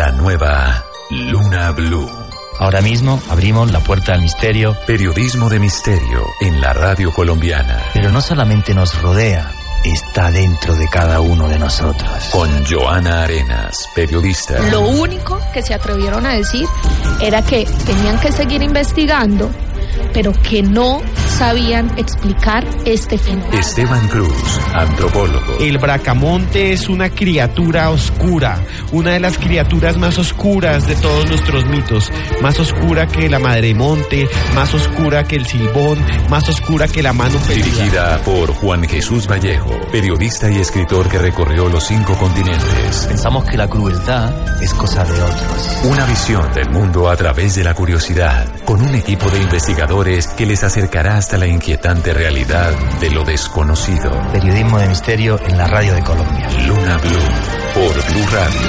La nueva Luna Blue. Ahora mismo abrimos la puerta al misterio. Periodismo de misterio en la radio colombiana. Pero no solamente nos rodea, está dentro de cada uno de nosotros. Con Joana Arenas, periodista. Lo único que se atrevieron a decir era que tenían que seguir investigando pero que no sabían explicar este fenómeno. Esteban Cruz, antropólogo. El bracamonte es una criatura oscura, una de las criaturas más oscuras de todos nuestros mitos, más oscura que la madre monte, más oscura que el silbón, más oscura que la mano perdida. Dirigida por Juan Jesús Vallejo, periodista y escritor que recorrió los cinco continentes. Pensamos que la crueldad es cosa de otros. Una visión del mundo a través de la curiosidad, con un equipo de investigadores que les acercará hasta la inquietante realidad de lo desconocido. Periodismo de misterio en la radio de Colombia. Luna Blue, por Blue Radio.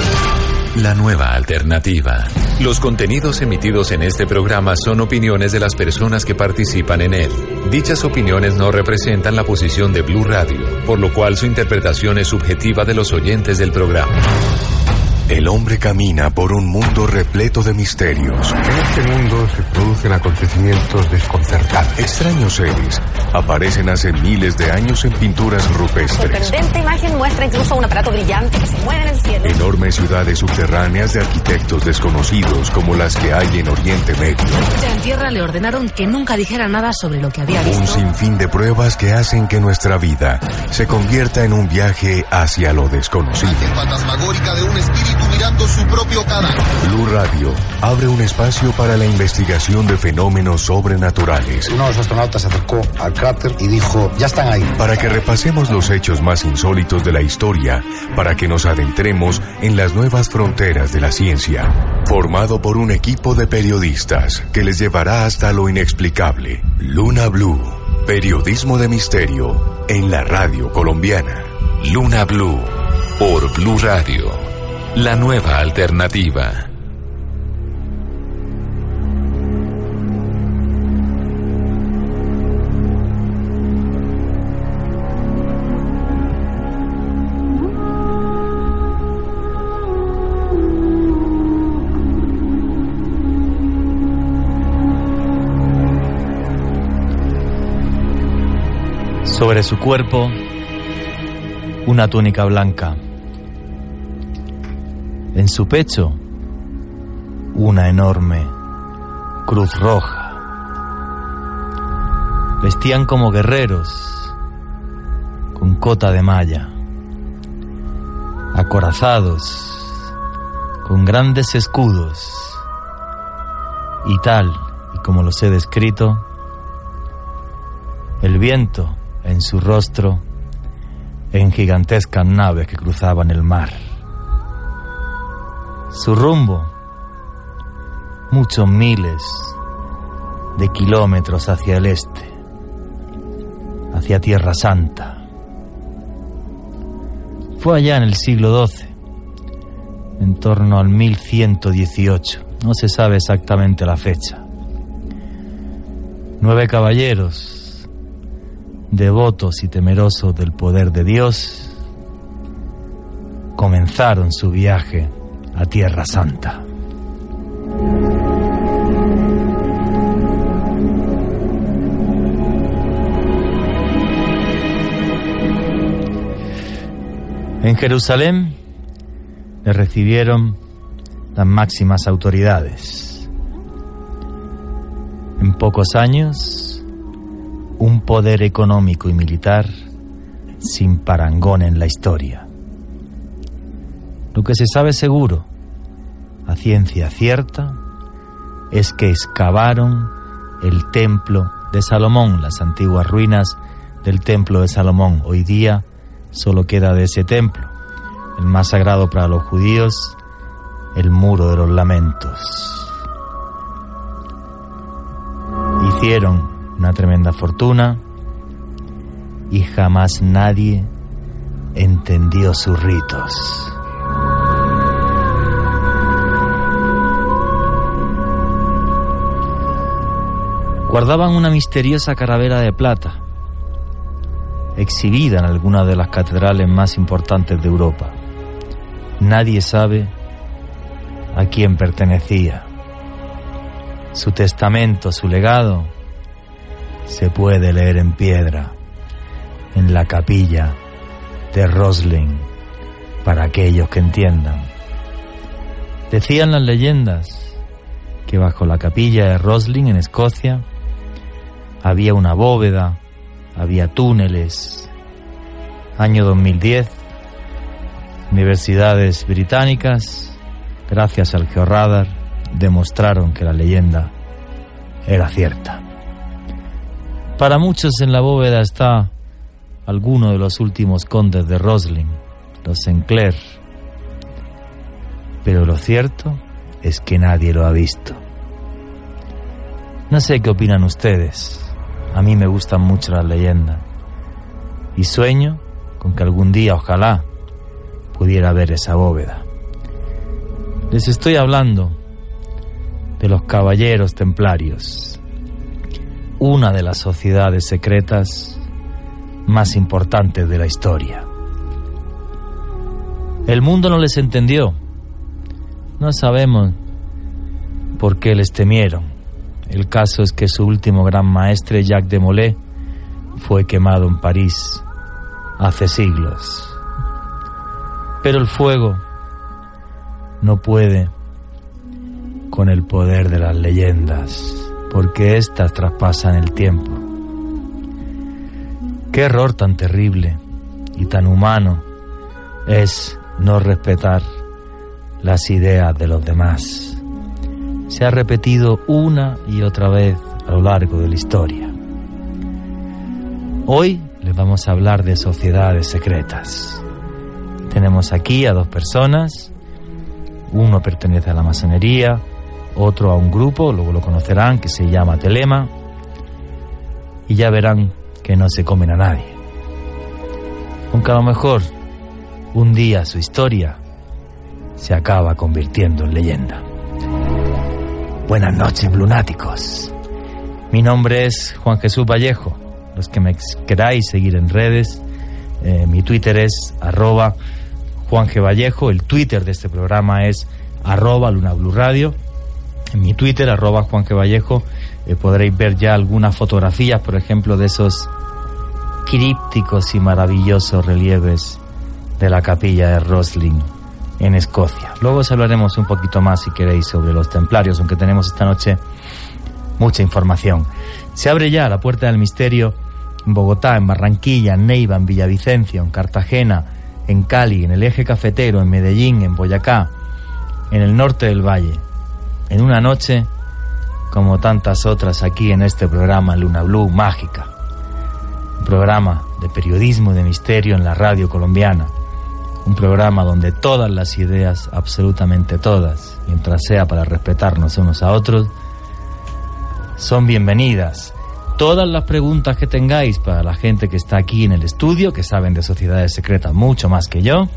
La nueva alternativa. Los contenidos emitidos en este programa son opiniones de las personas que participan en él. Dichas opiniones no representan la posición de Blue Radio, por lo cual su interpretación es subjetiva de los oyentes del programa. El hombre camina por un mundo repleto de misterios. En este mundo se producen acontecimientos desconcertantes. Extraños seres aparecen hace miles de años en pinturas rupestres. Sorprendente imagen muestra incluso un aparato brillante que se mueve en el cielo. Enormes ciudades subterráneas de arquitectos desconocidos como las que hay en Oriente Medio. En tierra le ordenaron que nunca dijera nada sobre lo que había visto. Un sinfín de pruebas que hacen que nuestra vida se convierta en un viaje hacia lo desconocido. fantasmagórica de un espíritu mirando su propio cadáver. Blue Radio abre un espacio para la investigación de fenómenos sobrenaturales. Uno de los astronautas se acercó al cráter y dijo, ya están ahí. Para que repasemos los hechos más insólitos de la historia, para que nos adentremos en las nuevas fronteras de la ciencia. Formado por un equipo de periodistas que les llevará hasta lo inexplicable. Luna Blue, periodismo de misterio en la radio colombiana. Luna Blue, por Blue Radio la nueva alternativa. Sobre su cuerpo, una túnica blanca en su pecho, una enorme cruz roja. Vestían como guerreros, con cota de malla, acorazados, con grandes escudos, y tal y como los he descrito, el viento en su rostro en gigantescas naves que cruzaban el mar su rumbo, muchos miles de kilómetros hacia el este, hacia Tierra Santa. Fue allá en el siglo XII, en torno al 1118, no se sabe exactamente la fecha. Nueve caballeros, devotos y temerosos del poder de Dios, comenzaron su viaje a Tierra Santa. En Jerusalén le recibieron las máximas autoridades. En pocos años, un poder económico y militar sin parangón en la historia. Lo que se sabe seguro, a ciencia cierta, es que excavaron el templo de Salomón, las antiguas ruinas del templo de Salomón. Hoy día solo queda de ese templo, el más sagrado para los judíos, el muro de los lamentos. Hicieron una tremenda fortuna y jamás nadie entendió sus ritos. Guardaban una misteriosa caravera de plata, exhibida en alguna de las catedrales más importantes de Europa. Nadie sabe a quien pertenecía. Su testamento, su legado, se puede leer en piedra en la capilla de Roslin para aquellos que entiendan. Decían las leyendas que bajo la capilla de Roslin en Escocia había una bóveda, había túneles. Año 2010, universidades británicas, gracias al georradar, demostraron que la leyenda era cierta. Para muchos en la bóveda está alguno de los últimos condes de Roslin, los Sinclair. Pero lo cierto es que nadie lo ha visto. No sé qué opinan ustedes. A mí me gustan mucho las leyendas. Y sueño con que algún día, ojalá, pudiera ver esa bóveda. Les estoy hablando de los caballeros templarios, una de las sociedades secretas más importantes de la historia. El mundo no les entendió. No sabemos por qué les temieron. El caso es que su último gran maestre, Jacques de Molay, fue quemado en París hace siglos. Pero el fuego no puede con el poder de las leyendas, porque éstas traspasan el tiempo. Qué error tan terrible y tan humano es no respetar las ideas de los demás. Se ha repetido una y otra vez a lo largo de la historia. Hoy les vamos a hablar de sociedades secretas. Tenemos aquí a dos personas, uno pertenece a la masonería, otro a un grupo, luego lo conocerán, que se llama Telema, y ya verán que no se comen a nadie. Aunque a lo mejor un día su historia se acaba convirtiendo en leyenda. Buenas noches, lunáticos. Mi nombre es Juan Jesús Vallejo. Los que me queráis seguir en redes, eh, mi Twitter es arroba Juan. Vallejo, el Twitter de este programa es arroba Luna Radio. En mi Twitter, arroba Juan. Vallejo, eh, podréis ver ya algunas fotografías, por ejemplo, de esos crípticos y maravillosos relieves de la capilla de Roslin en Escocia. Luego os hablaremos un poquito más, si queréis, sobre los templarios, aunque tenemos esta noche mucha información. Se abre ya la puerta del misterio en Bogotá, en Barranquilla, en Neiva, en Villavicencio, en Cartagena, en Cali, en el eje cafetero, en Medellín, en Boyacá, en el norte del valle, en una noche como tantas otras aquí en este programa Luna Blue Mágica, un programa de periodismo de misterio en la radio colombiana, un programa donde todas las ideas, absolutamente todas, mientras sea para respetarnos unos a otros, son bienvenidas. Todas las preguntas que tengáis para la gente que está aquí en el estudio, que saben de sociedades secretas mucho más que yo,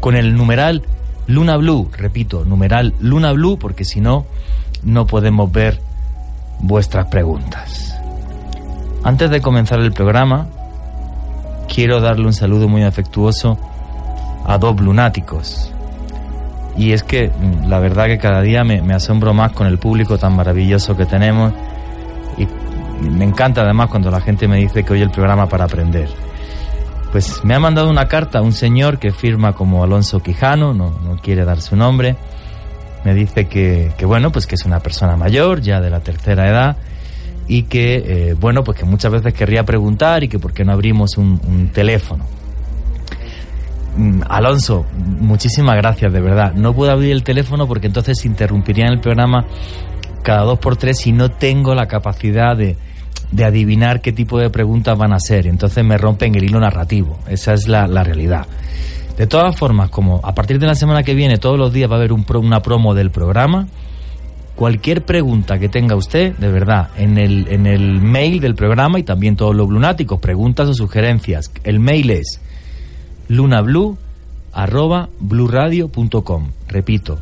con el numeral Luna Blue, repito, numeral Luna Blue, porque si no, no podemos ver vuestras preguntas. Antes de comenzar el programa, quiero darle un saludo muy afectuoso a dos lunáticos. Y es que mm, la verdad que cada día me, asombro más con el público tan maravilloso que tenemos y me encanta además cuando la gente me dice que oye el programa para aprender. Pues me ha mandado una carta un señor que firma como Alonso Quijano, no, no quiere dar su nombre. Me dice que, que, bueno, pues que es una persona mayor, ya de la tercera edad, y que, eh, bueno, pues que muchas veces querría preguntar y que por qué no abrimos un teléfono. Mm, Alonso, muchísimas gracias, de verdad. No puedo abrir el teléfono porque entonces interrumpiría el programa cada dos por tres y no tengo la capacidad de, de adivinar qué tipo de preguntas van a ser. Entonces me rompen el hilo narrativo. Esa es la, la realidad. De todas formas, como a partir de la semana que viene todos los días va a haber un pro, una promo del programa, cualquier pregunta que tenga usted, de verdad, en el, en el mail del programa y también todos los lunáticos, preguntas o sugerencias. El mail es lunablue arroba bluradio.com. Repito,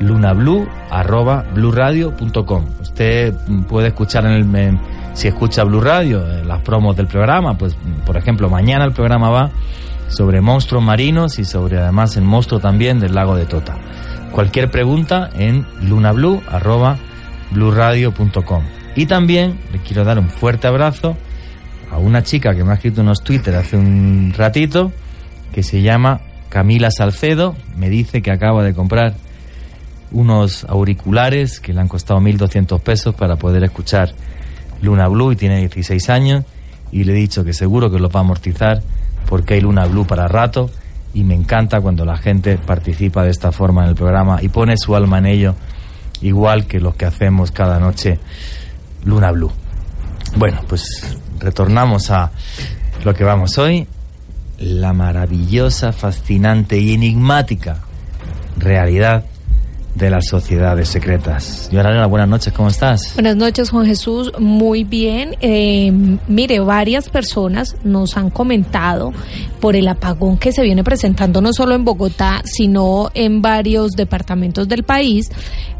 lunablue arroba bluradio.com. Usted puede escuchar en el en, si escucha Blue Radio las promos del programa, pues por ejemplo mañana el programa va sobre monstruos marinos y sobre además el monstruo también del lago de Tota. cualquier pregunta en lunablu.com. Y también le quiero dar un fuerte abrazo a una chica que me ha escrito unos Twitter hace un ratito, que se llama Camila Salcedo. Me dice que acaba de comprar unos auriculares que le han costado 1.200 pesos para poder escuchar Luna Blue y tiene 16 años. Y le he dicho que seguro que los va a amortizar porque hay Luna Blue para rato y me encanta cuando la gente participa de esta forma en el programa y pone su alma en ello, igual que los que hacemos cada noche Luna Blue. Bueno, pues retornamos a lo que vamos hoy, la maravillosa, fascinante y enigmática realidad de las sociedades secretas. Yoralena, buenas noches, ¿cómo estás? Buenas noches, Juan Jesús. Muy bien. Eh, mire, varias personas nos han comentado por el apagón que se viene presentando no solo en Bogotá, sino en varios departamentos del país,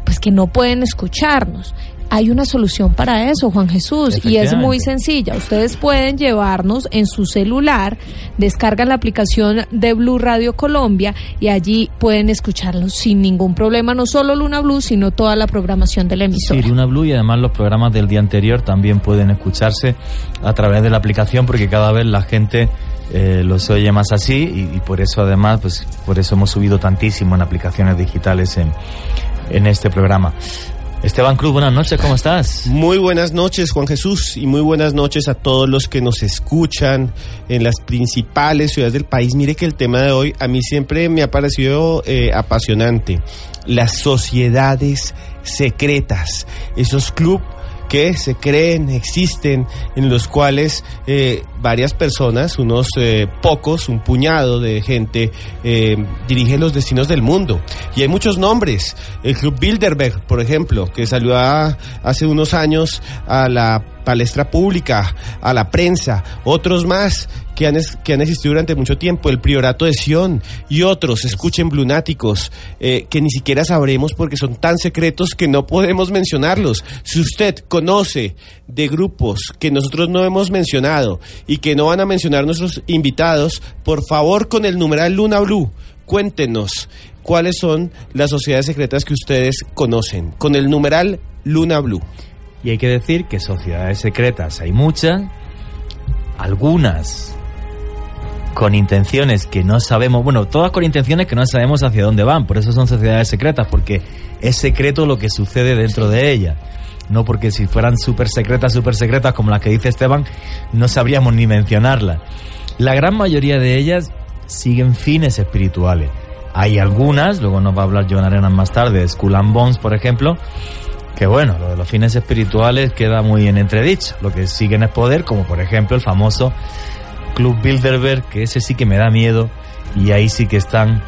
pues que no pueden escucharnos hay una solución para eso, Juan Jesús, y es muy sencilla. Ustedes pueden llevarnos en su celular, descargan la aplicación de Blue Radio Colombia y allí pueden escucharlos sin ningún problema, no solo Luna Blue, sino toda la programación del emisor. Sí, Luna Blue y además los programas del día anterior también pueden escucharse a través de la aplicación porque cada vez la gente eh, los oye más así y, y, por eso además, pues por eso hemos subido tantísimo en aplicaciones digitales en, en este programa. Esteban Cruz, buenas noches, ¿cómo estás? Muy buenas noches, Juan Jesús, y muy buenas noches a todos los que nos escuchan en las principales ciudades del país. Mire que el tema de hoy a mí siempre me ha parecido eh, apasionante. Las sociedades secretas, esos clubes que se creen, existen, en los cuales eh, varias personas, unos eh, pocos, un puñado de gente, eh, dirigen los destinos del mundo. Y hay muchos nombres. El Club Bilderberg, por ejemplo, que salió hace unos años a la palestra pública, a la prensa, otros más que han, existido durante mucho tiempo, el Priorato de Sion y otros, escuchen Blunáticos, eh, que ni siquiera sabremos porque son tan secretos que no podemos mencionarlos. Si usted conoce de grupos que nosotros no hemos mencionado y que no van a mencionar nuestros invitados, por favor con el numeral Luna Blue, cuéntenos cuáles son las sociedades secretas que ustedes conocen, con el numeral Luna Blue. Y hay que decir que sociedades secretas hay muchas, algunas con intenciones que no sabemos, bueno, todas con intenciones que no sabemos hacia dónde van, por eso son sociedades secretas, porque es secreto lo que sucede dentro de ellas. No porque si fueran súper secretas, súper secretas, como las que dice Esteban, no sabríamos ni mencionarlas. La gran mayoría de ellas siguen fines espirituales. Hay algunas, luego nos va a hablar John Arenas más tarde, Skull and Bones, por ejemplo, que bueno, lo de los fines espirituales queda muy en entredicho. Lo que siguen es poder, como por ejemplo el famoso Club Bilderberg, que ese sí que me da miedo y ahí sí que están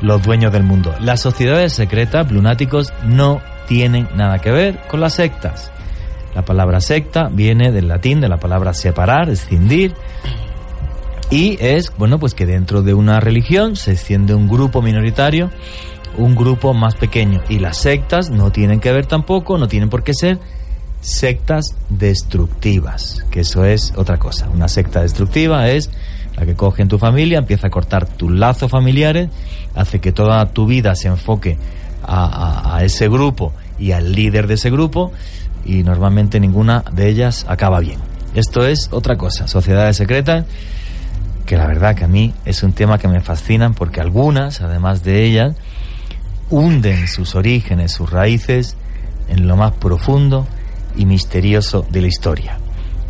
los dueños del mundo. Las sociedades secretas, lunáticos, no tienen nada que ver con las sectas. La palabra secta viene del latín, de la palabra separar, escindir, y es, bueno, pues que dentro de una religión se extiende un grupo minoritario un grupo más pequeño. Y las sectas no tienen que ver tampoco, no tienen por qué ser sectas destructivas, que eso es otra cosa. Una secta destructiva es la que coge en tu familia, empieza a cortar tus lazos familiares, hace que toda tu vida se enfoque a, ese grupo y al líder de ese grupo y normalmente ninguna de ellas acaba bien. Esto es otra cosa, sociedades secretas, que la verdad que a mí es un tema que me fascinan porque algunas, además de ellas, hunden sus orígenes, sus raíces en lo más profundo y misterioso de la historia,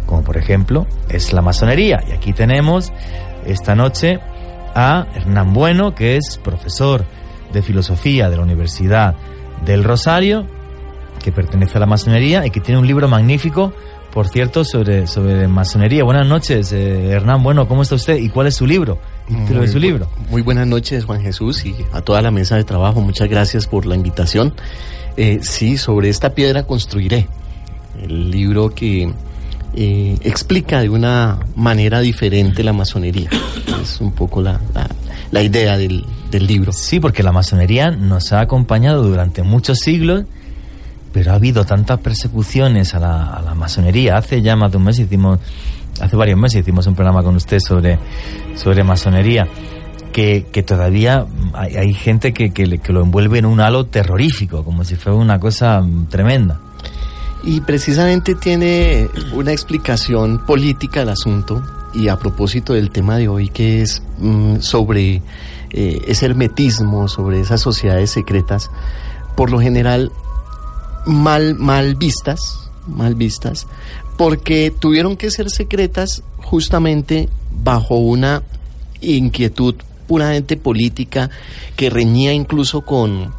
como por ejemplo es la masonería. Y aquí tenemos esta noche a Hernán Bueno, que es profesor de filosofía de la Universidad del Rosario, que pertenece a la masonería y que tiene un libro magnífico, por cierto, sobre, sobre masonería. Buenas noches, eh, Hernán. Bueno, ¿cómo está usted y cuál es su libro? Muy, su libro. Muy buenas noches, Juan Jesús, y a toda la mesa de trabajo. Muchas gracias por la invitación. Eh, sí, sobre esta piedra construiré. El libro que eh, explica de una manera diferente la masonería. Es un poco la, la, idea del, del, libro. Sí, porque la masonería nos ha acompañado durante muchos siglos, pero ha habido tantas persecuciones a la, a la masonería. Hace ya más de un mes hicimos hace varios meses hicimos un programa con usted sobre, sobre masonería, que, que todavía hay, hay gente que, que, que lo envuelve en un halo terrorífico, como si fuera una cosa mm, tremenda. Y precisamente tiene una explicación política al asunto y a propósito del tema de hoy que es mm, sobre eh, ese hermetismo, sobre esas sociedades secretas, por lo general mal, mal vistas, mal vistas, porque tuvieron que ser secretas justamente bajo una inquietud puramente política que reñía incluso con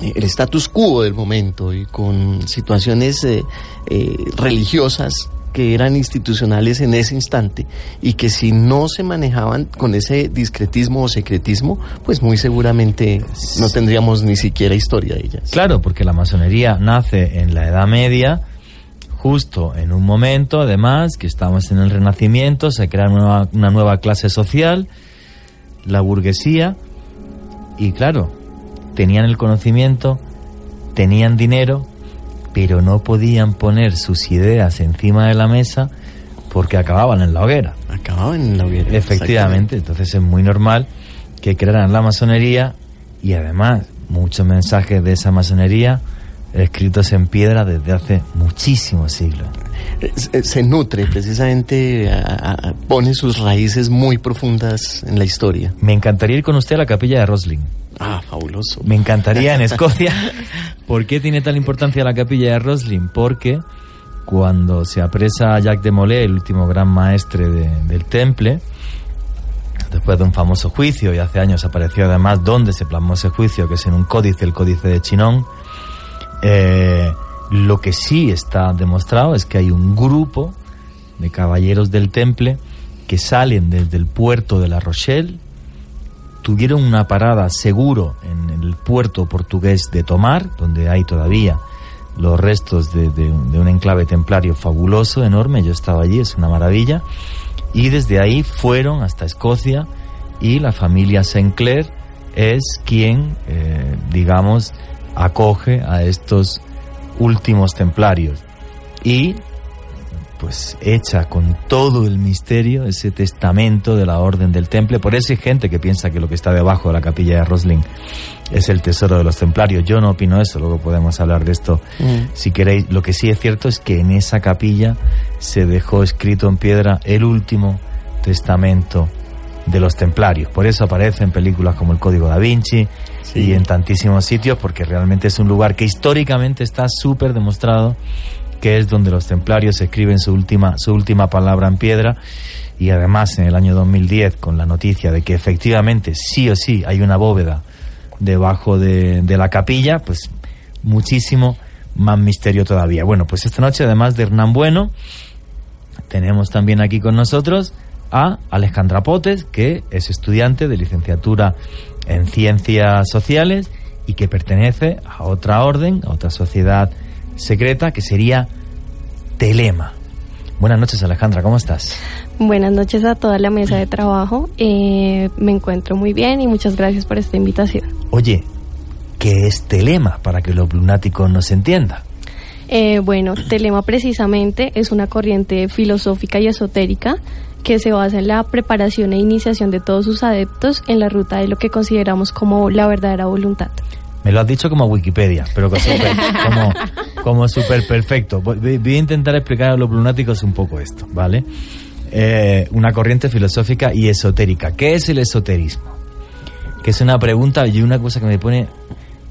eh, el status quo del momento y con situaciones eh, eh, religiosas que eran institucionales en ese instante y que si no se manejaban con ese discretismo o secretismo, pues muy seguramente no tendríamos ni siquiera historia de ellas. Claro, porque la masonería nace en la Edad Media, justo en un momento, además, que estamos en el Renacimiento, se crea una nueva, una nueva clase social, la burguesía, y claro, tenían el conocimiento, tenían dinero, pero no podían poner sus ideas encima de la mesa porque acababan en la hoguera. Acababan en la hoguera. Efectivamente, entonces es muy normal que crearan la masonería y además muchos mensajes de esa masonería escritos en piedra desde hace muchísimos siglos. Eh, Se, se nutre precisamente, a- a- pone sus raíces muy profundas en la historia. Me encantaría ir con usted a la capilla de Rosling. Ah, fabuloso. Me encantaría en Escocia. ¿Por qué tiene tal importancia la capilla de Rosling? Porque cuando se apresa a Jacques de Molay, el último gran maestre de- del temple, después de un famoso juicio, y hace años apareció además donde se plasmó ese juicio, que es en un códice, el códice de Chinon, eh, lo que sí está demostrado es que hay un grupo de caballeros del temple que salen desde el puerto de La Rochelle, tuvieron una parada seguro en el puerto portugués de Tomar, donde hay todavía los restos de, un enclave templario fabuloso, enorme, yo estaba allí, es una maravilla, y desde ahí fueron hasta Escocia y la familia Sinclair es quien, eh, digamos, acoge a estos últimos templarios y pues echa con todo el misterio ese testamento de la orden del temple. Por eso hay gente que piensa que lo que está debajo de la capilla de Rosling es el tesoro de los templarios. Yo no opino eso, luego podemos hablar de esto Mm. si queréis. Lo que sí es cierto es que en esa capilla se dejó escrito en piedra el último testamento de los templarios. Por eso aparece en películas como El Código da Vinci Y en tantísimos sitios, porque realmente es un lugar que históricamente está súper demostrado que es donde los templarios escriben su última, su última palabra en piedra. Y además en el año 2010, con la noticia de que efectivamente sí o sí hay una bóveda debajo de, de la capilla, pues muchísimo más misterio todavía. Bueno, pues esta noche, además de Hernán Bueno, tenemos también aquí con nosotros a Alejandra Potes, que es estudiante de licenciatura en Ciencias Sociales y que pertenece a otra orden, a otra sociedad secreta, que sería Telema. Buenas noches, Alejandra, ¿cómo estás? Buenas noches a toda la mesa de trabajo. Eh, me encuentro muy bien y muchas gracias por esta invitación. Oye, ¿qué es Telema para que los lunáticos nos entiendan? Eh, bueno, Telema precisamente es una corriente filosófica y esotérica que se basa en la preparación e iniciación de todos sus adeptos en la ruta de lo que consideramos como la verdadera voluntad. Me lo has dicho como Wikipedia, pero super- como, como súper perfecto. Voy, voy- a intentar explicar a los lunáticos un poco esto, ¿vale? Eh, una corriente filosófica y esotérica. ¿Qué es el esoterismo? Que es una pregunta y una cosa que me pone,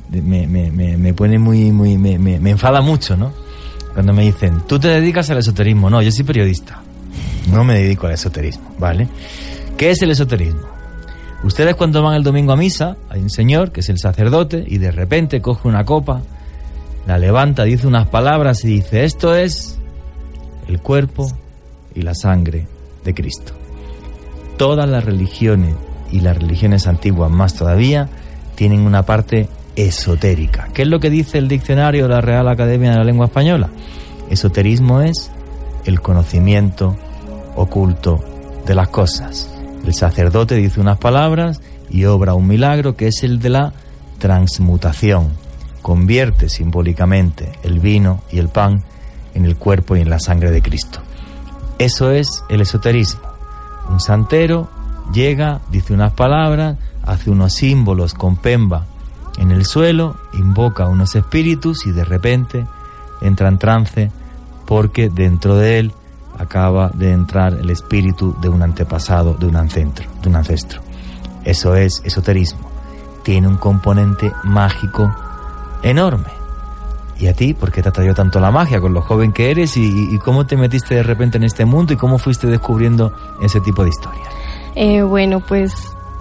me, me, me, me pone muy, muy, me, me enfada mucho, ¿no? Cuando me dicen, tú te dedicas al esoterismo. No, yo soy periodista. No me dedico al esoterismo, ¿vale? ¿Qué es el esoterismo? Ustedes cuando van el domingo a misa, hay un señor que es el sacerdote y de repente coge una copa, la levanta, dice unas palabras y dice, esto es el cuerpo y la sangre de Cristo. Todas las religiones y las religiones antiguas más todavía tienen una parte esotérica. ¿Qué es lo que dice el diccionario de la Real Academia de la Lengua Española? Esoterismo es el conocimiento oculto de las cosas. El sacerdote dice unas palabras y obra un milagro que es el de la transmutación. Convierte simbólicamente el vino y el pan en el cuerpo y en la sangre de Cristo. Eso es el esoterismo. Un santero llega, dice unas palabras, hace unos símbolos con pemba en el suelo, invoca unos espíritus y de repente entra en trance porque dentro de él acaba de entrar el espíritu de un antepasado, de un ancestro, de un ancestro. Eso es esoterismo. Tiene un componente mágico enorme. ¿Y a ti? ¿Por qué te atrayó tanto la magia con lo joven que eres y, y cómo te metiste de repente en este mundo y cómo fuiste descubriendo ese tipo de historias? Eh, bueno, pues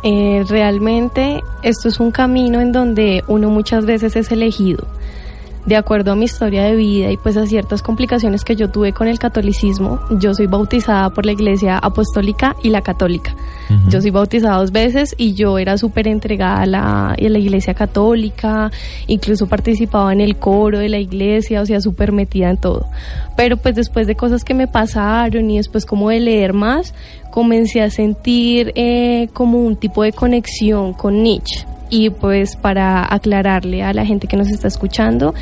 eh, realmente esto es un camino en donde uno muchas veces es elegido de acuerdo a mi historia de vida y pues a ciertas complicaciones que yo tuve con el catolicismo, yo soy bautizada por la iglesia apostólica y la católica. Yo soy bautizada dos veces y yo era súper entregada a la, a la iglesia católica, incluso participaba en el coro de la iglesia, o sea, súper metida en todo. Pero pues después de cosas que me pasaron y después como de leer más, comencé a sentir eh, como un tipo de conexión con Nietzsche y pues para aclararle a la gente que nos está escuchando,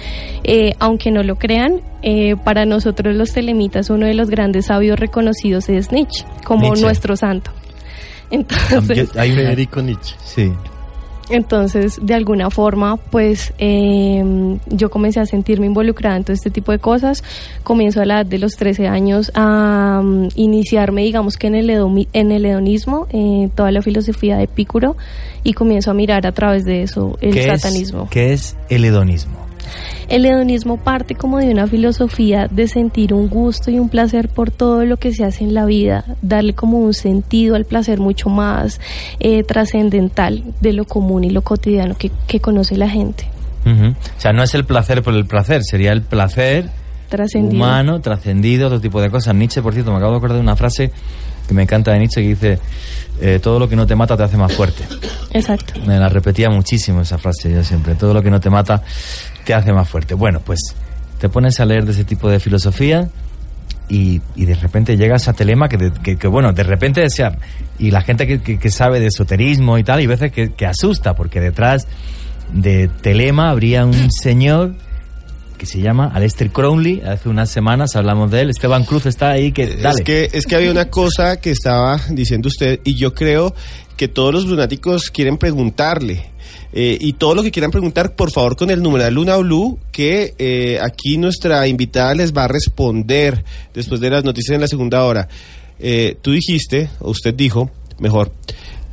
eh, aunque no lo crean, eh, para nosotros los telemitas uno de los grandes sabios reconocidos es Nietzsche, como nuestro santo. Entonces, hay un Nietzsche. Sí. Entonces, de alguna forma, pues eh, yo comencé a sentirme involucrada en todo este tipo de cosas. Comienzo a la edad de los 13 años a um, iniciarme, digamos que en el, en el hedonismo, eh, toda la filosofía de Epicuro, y comienzo a mirar a través de eso el satanismo. ¿Qué es el hedonismo? El hedonismo parte como de una filosofía de sentir un gusto y un placer por todo lo que se hace en la vida, darle como un sentido al placer mucho más eh, trascendental de lo común y lo cotidiano que, conoce la gente. O sea, no es el placer por el placer, sería el placer humano, trascendido, otro tipo de cosas. Nietzsche, por cierto, me acabo de acordar de una frase que me encanta de Nietzsche que dice, eh, todo lo que no te mata te hace más fuerte. Exacto. Me la repetía muchísimo esa frase yo siempre, todo lo que no te mata te hace más fuerte. Bueno, pues te pones a leer de ese tipo de filosofía y, de repente llegas a Telema que, que, bueno, de repente decía, y la gente que, que, sabe de esoterismo y tal, y veces que, asusta, porque detrás de Telema habría un señor que se llama Aleister Crowley. Hace unas semanas hablamos de él. Esteban Cruz está ahí. Que, Es, que, es que había una cosa que estaba diciendo usted y yo creo que todos los lunáticos quieren preguntarle. Eh, y todo lo que quieran preguntar, por favor, con el numeral Luna Blue, que eh, aquí nuestra invitada les va a responder después de las noticias en la segunda hora. Eh, tú dijiste, o usted dijo, mejor,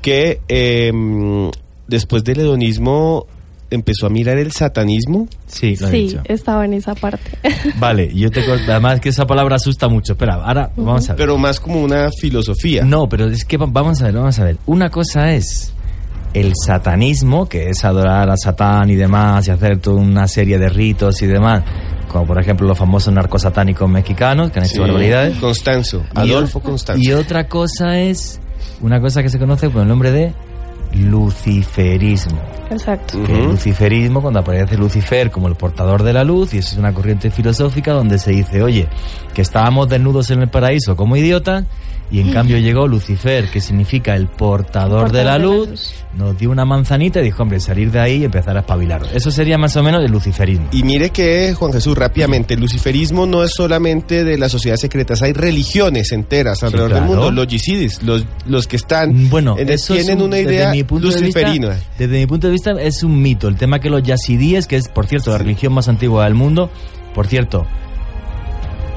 que em, después del hedonismo empezó a mirar el satanismo. Sí, lo sí, estaba en esa parte. Vale, yo te además que esa palabra asusta mucho. Espera, ahora vamos a ver. Pero más como una filosofía. No, pero es que vamos a ver, vamos a ver. Una cosa es el satanismo, que es adorar a Satán y demás, y hacer toda una serie de ritos y demás, como por ejemplo los famosos narcosatánicos mexicanos que han hecho barbaridades. Constanzo, Adolfo Constanzo. Y otra cosa es una cosa que se conoce por el nombre de luciferismo. Exacto. El luciferismo, cuando aparece Lucifer como el portador de la luz, y eso es una corriente filosófica donde se dice, oye, que estábamos desnudos en el paraíso como idiotas, y en cambio llegó Lucifer, que significa el portador, de, la, luz, nos dio una manzanita y dijo, hombre, salir de ahí y empezar a espabilar. Eso sería más o menos el luciferismo. Y mire que, Juan Jesús, rápidamente, el luciferismo no es solamente de las sociedades secretas, hay religiones enteras alrededor del mundo. Los yisidis, los, los que están, bueno, tienen una idea luciferina. desde mi punto de vista es un mito. El tema que los yazidíes, que es, por cierto, la religión más antigua del mundo, por cierto,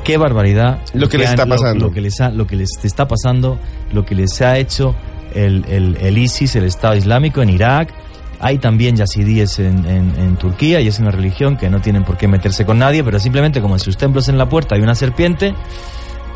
qué barbaridad lo que, les está pasando lo, que les lo que les está pasando lo que les ha hecho el, el, ISIS el Estado Islámico en Irak. Hay también yazidíes en, en, Turquía y es una religión que no tienen por qué meterse con nadie pero simplemente como en sus templos en la puerta hay una serpiente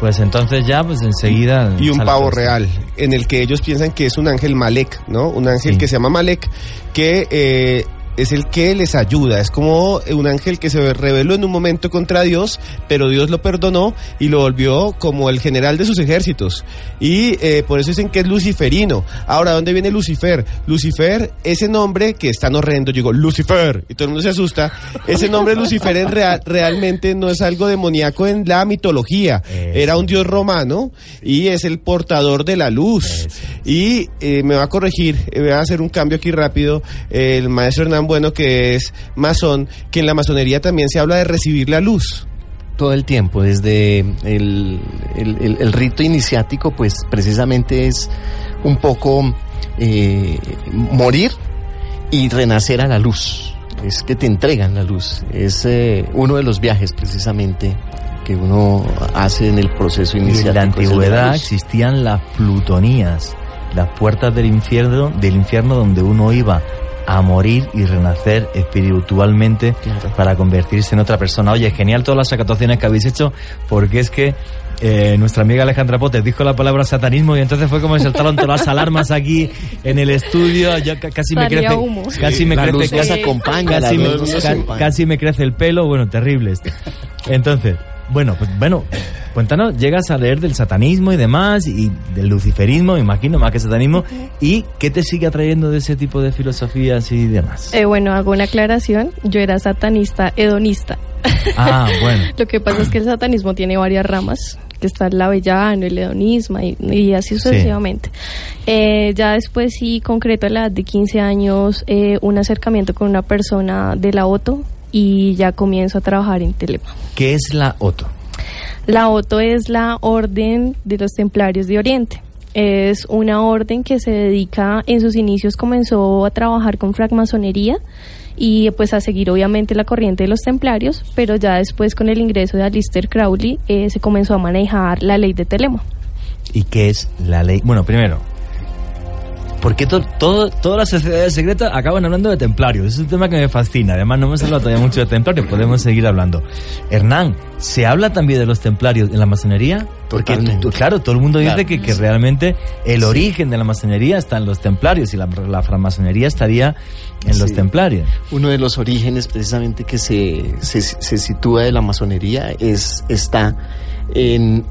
pues entonces ya, pues enseguida... Y un pavo real, en el que ellos piensan que es un ángel Malek, ¿no? Un ángel que se llama Malek, que eh, es el que les ayuda. Es como un ángel que se rebeló en un momento contra Dios, pero Dios lo perdonó y lo volvió como el general de sus ejércitos. Y eh, por eso dicen que es luciferino. Ahora, ¿dónde viene Lucifer? Lucifer, ese nombre que es tan horrendo, llegó Lucifer, y todo el mundo se asusta. Ese nombre Lucifer en real, realmente no es algo demoníaco en la mitología. Era un dios romano y es el portador de la luz. Y eh, me va a corregir, eh, voy a hacer un cambio aquí rápido. El maestro Hernán bueno que es masón, que en la masonería también se habla de recibir la luz todo el tiempo, desde el, el, rito iniciático, pues precisamente es un poco eh, morir y renacer a la luz. Es que te entregan la luz. Es eh, uno de los viajes precisamente que uno hace en el proceso inicial. en la antigüedad existían las plutonías, las puertas del infierno, del infierno donde uno iba a morir y renacer espiritualmente Claro. para convertirse en otra persona. Oye, genial todas las actuaciones que habéis hecho, porque es que eh, nuestra amiga Alejandra Potes dijo la palabra satanismo y entonces fue como me saltaron todas las alarmas aquí en el estudio. Yo ca- casi me crece, casi me crece, casi, me, casi me crece el pelo. Bueno, terrible esto. Entonces, bueno, pues bueno, cuéntanos, llegas a leer del satanismo y demás, y del luciferismo, me imagino, más que satanismo, y qué te sigue atrayendo de ese tipo de filosofías y demás. Eh, bueno, hago una aclaración. Yo era satanista hedonista. Ah, bueno. Lo que pasa es que el satanismo tiene varias ramas, que está el avellano, el hedonismo y, y así sucesivamente. Eh, ya después sí concreto a la edad de 15 años eh, un acercamiento con una persona de la OTO y ya comienzo a trabajar en Telema. ¿Qué es la OTO? La OTO es la Orden de los Templarios de Oriente. Es una orden que se dedica, en sus inicios comenzó a trabajar con francmasonería y pues a seguir obviamente la corriente de los templarios, pero ya después con el ingreso de Alistair Crowley eh, se comenzó a manejar la ley de Telemo. ¿Y qué es la ley? Bueno, primero, ¿por qué to- todo, todas las sociedades secretas acaban hablando de templarios? Es un tema que me fascina. Además, no hemos hablado todavía mucho de templarios, podemos seguir hablando. Hernán, ¿se habla también de los templarios en la masonería? Porque, tú- claro, todo el mundo dice Claro. que, que realmente el origen de la masonería está en los templarios y la, la francmasonería estaría en los templarios. Uno de los orígenes precisamente que se, se, se sitúa de la masonería es, está en,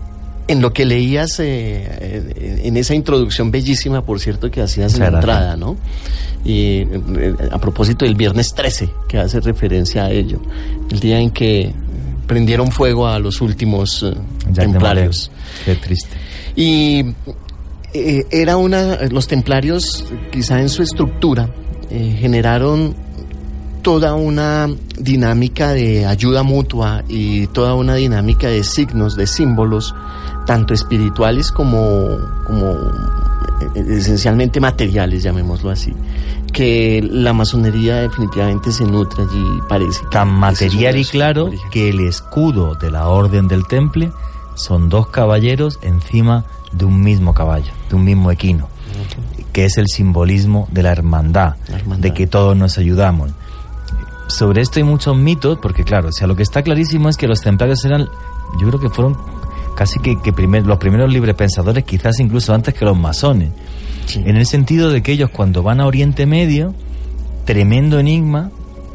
en lo que leías eh, en, en esa introducción bellísima, por cierto, que hacías en la entrada, ¿no? Y eh, a propósito del viernes 13, que hace referencia a ello, el día en que prendieron fuego a los últimos eh, templarios. Qué triste. Y eh, era una, los templarios, quizá en su estructura, eh, generaron toda una dinámica de ayuda mutua y toda una dinámica de signos, de símbolos, tanto espirituales como, como eh, esencialmente materiales, llamémoslo así, que la masonería definitivamente se nutre allí, parece. Tan material y claro que el escudo de la Orden del Temple son dos caballeros encima de un mismo caballo, de un mismo equino, que es el simbolismo de la hermandad, La hermandad. de que todos nos ayudamos. Sobre esto hay muchos mitos, porque claro, o sea, lo que está clarísimo es que los templarios eran, yo creo que fueron casi que, que primer- los primeros librepensadores, quizás incluso antes que los masones, Sí. en el sentido de que ellos cuando van a Oriente Medio, tremendo enigma,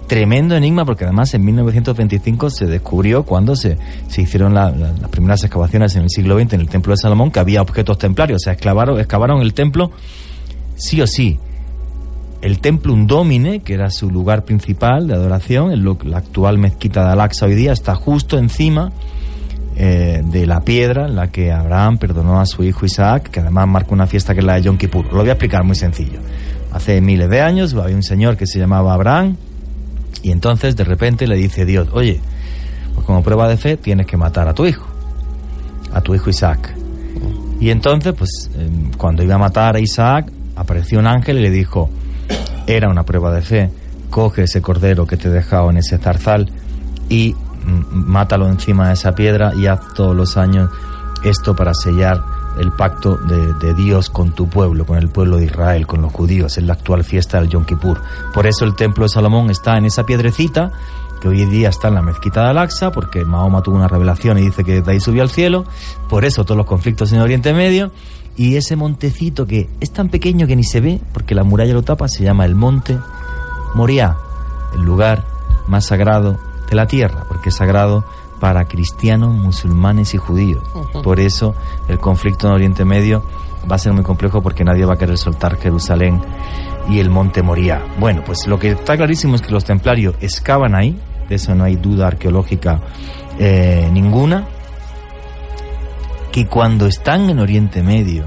tremendo enigma, porque además en 1925 se descubrió cuando se, se hicieron la- la- las primeras excavaciones en el siglo XX en el Templo de Salomón que había objetos templarios, o sea, excavaron, excavaron el templo sí o sí. El Templum Domine, que era su lugar principal de adoración, la actual mezquita de Al-Aqsa hoy día, está justo encima eh, de la piedra en la que Abraham perdonó a su hijo Isaac, que además marca una fiesta que es la de Yom Kippur. Lo voy a explicar muy sencillo. Hace miles de años había un señor que se llamaba Abraham y entonces de repente le dice Dios, oye, pues como prueba de fe tienes que matar a tu hijo, a tu hijo Isaac. Y entonces, pues em, cuando iba a matar a Isaac, apareció un ángel y le dijo, era una prueba de fe, coge ese cordero que te he dejado en ese zarzal y mm, mátalo encima de esa piedra y haz todos los años esto para sellar el pacto de, Dios con tu pueblo, con el pueblo de Israel, con los judíos, en la actual fiesta del Yom Kippur. Por eso el templo de Salomón está en esa piedrecita, que hoy en día está en la mezquita de Al-Aqsa, porque Mahoma tuvo una revelación y dice que de ahí subió al cielo, por eso todos los conflictos en Oriente Medio, y ese montecito que es tan pequeño que ni se ve, porque la muralla lo tapa, se llama el monte Moriah, el lugar más sagrado de la tierra, porque es sagrado para cristianos, musulmanes y judíos. Por eso el conflicto en Oriente Medio va a ser muy complejo porque nadie va a querer soltar Jerusalén y el monte Moriah. Bueno, pues lo que está clarísimo es que los templarios excavan ahí, de eso no hay duda arqueológica eh, ninguna, que cuando están en Oriente Medio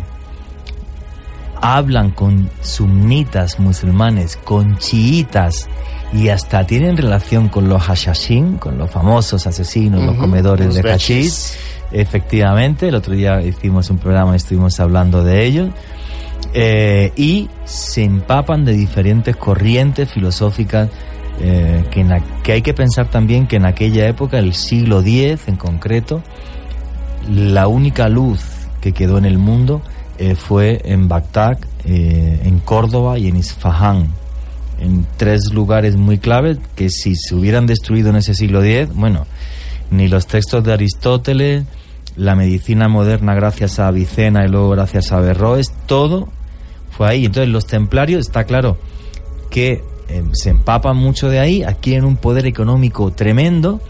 hablan con sumnitas musulmanes, con chiitas y hasta tienen relación con los hashashin, con los famosos asesinos, los comedores los de hashish. Efectivamente, el otro día hicimos un programa y estuvimos hablando de ellos. eh, y se empapan de diferentes corrientes filosóficas eh, que, en la- que hay que pensar también que en aquella época, el siglo X en concreto, la única luz que quedó en el mundo eh, fue en Bagdad, eh, en Córdoba y en Isfahán, en tres lugares muy claves que si se hubieran destruido en ese siglo X, bueno, ni los textos de Aristóteles, la medicina moderna gracias a Avicena y luego gracias a Averroes, todo fue ahí. Entonces los templarios, está claro que eh, se empapan mucho de ahí, adquieren un poder económico tremendo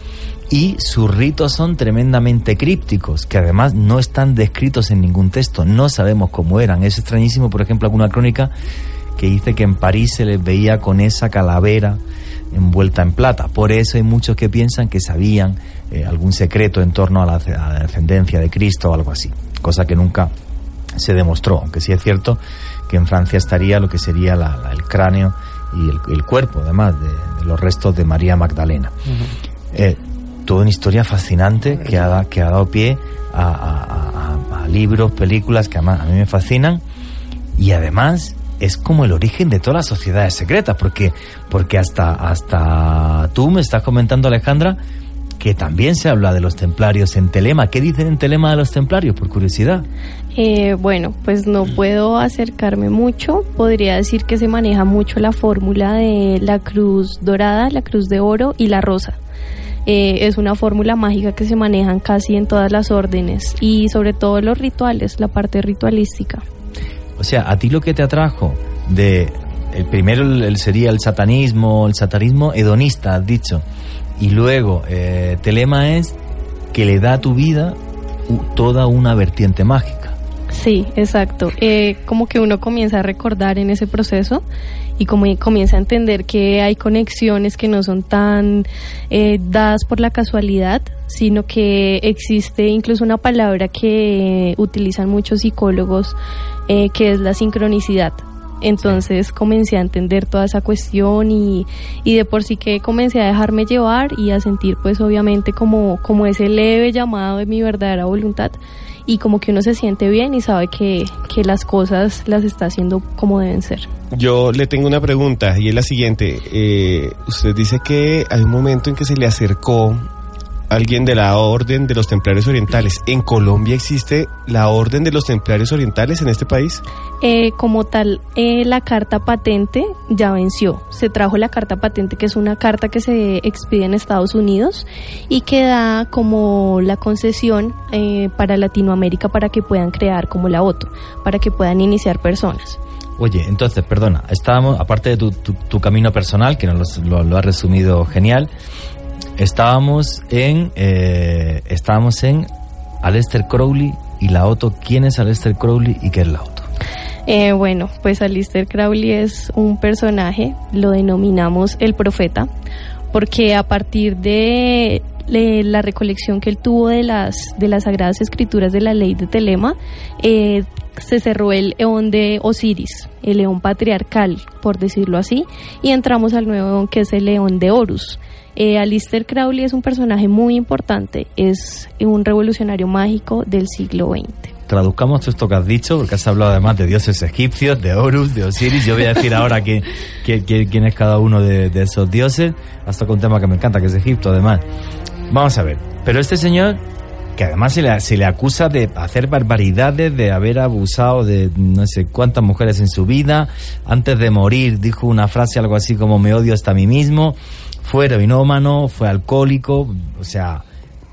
y sus ritos son tremendamente crípticos, que además no están descritos en ningún texto, no sabemos cómo eran. Es extrañísimo, por ejemplo, alguna crónica que dice que en París se les veía con esa calavera envuelta en plata. Por eso hay muchos que piensan que sabían eh, algún secreto en torno a la, descendencia de Cristo o algo así, cosa que nunca se demostró, aunque sí es cierto que en Francia estaría lo que sería la- el cráneo y el, el cuerpo, además, de, de los restos de María Magdalena. Eh, toda una historia fascinante que ha, que ha dado pie a, a- a- a libros, películas que además a mí me fascinan y además es como el origen de todas las sociedades secretas, porque, porque hasta, hasta tú me estás comentando, Alejandra, que también se habla de los templarios en Telema. ¿Qué dicen en Telema de los templarios, por curiosidad? Eh, bueno, pues no puedo acercarme mucho. Podría decir que se maneja mucho la fórmula de la cruz dorada, la cruz de oro y la rosa. Eh, es una fórmula mágica que se manejan casi en todas las órdenes y sobre todo los rituales, la parte ritualística. O sea, a ti lo que te atrajo de el primero el, sería el satanismo, el satanismo hedonista, has dicho, y luego eh, Telema es que le da a tu vida toda una vertiente mágica. Sí, exacto. Eh, como que uno comienza a recordar en ese proceso y como comienza a entender que hay conexiones que no son tan eh, dadas por la casualidad, sino que existe incluso una palabra que utilizan muchos psicólogos, eh, que es la sincronicidad. Entonces comencé a entender toda esa cuestión y, y de por sí que comencé a dejarme llevar y a sentir pues obviamente como, como ese leve llamado de mi verdadera voluntad y como que uno se siente bien y sabe que, que las cosas las está haciendo como deben ser. Yo le tengo una pregunta y es la siguiente. Eh, usted dice que hay un momento en que se le acercó alguien de la Orden de los Templarios Orientales. ¿En Colombia existe la Orden de los Templarios Orientales en este país? Eh, como tal, eh, la carta patente ya venció. Se trajo la carta patente, que es una carta que se expide en Estados Unidos y que da como la concesión eh, para Latinoamérica para que puedan crear como la OTO, para que puedan iniciar personas. Oye, entonces, perdona, estábamos, aparte de tu, tu- tu camino personal, que nos lo, lo, has resumido genial, estábamos en, eh, estábamos en Aleister Crowley y la Otto. ¿Quién es Aleister Crowley y qué es la Otto? Eh, bueno, pues Alistair Crowley es un personaje, lo denominamos el profeta, porque a partir de la recolección que él tuvo de las, de las sagradas escrituras de la ley de Telema, eh, se cerró el eón de Osiris, el león patriarcal, por decirlo así, y entramos al nuevo eón que es el león de Horus. Eh, Alistair Crowley es un personaje muy importante, es un revolucionario mágico del siglo XX. Traduzcamos todo esto que has dicho, porque has hablado además de dioses egipcios, de Horus, de Osiris. Yo voy a decir ahora que- quién es cada uno de, de esos dioses. Hasta con un tema que me encanta, que es Egipto, además. Vamos a ver. Pero este señor, que además se le, se le acusa de hacer barbaridades, de haber abusado de no sé cuántas mujeres en su vida, antes de morir dijo una frase algo así como me odio hasta a mí mismo, fue heroinómano, fue alcohólico, o sea,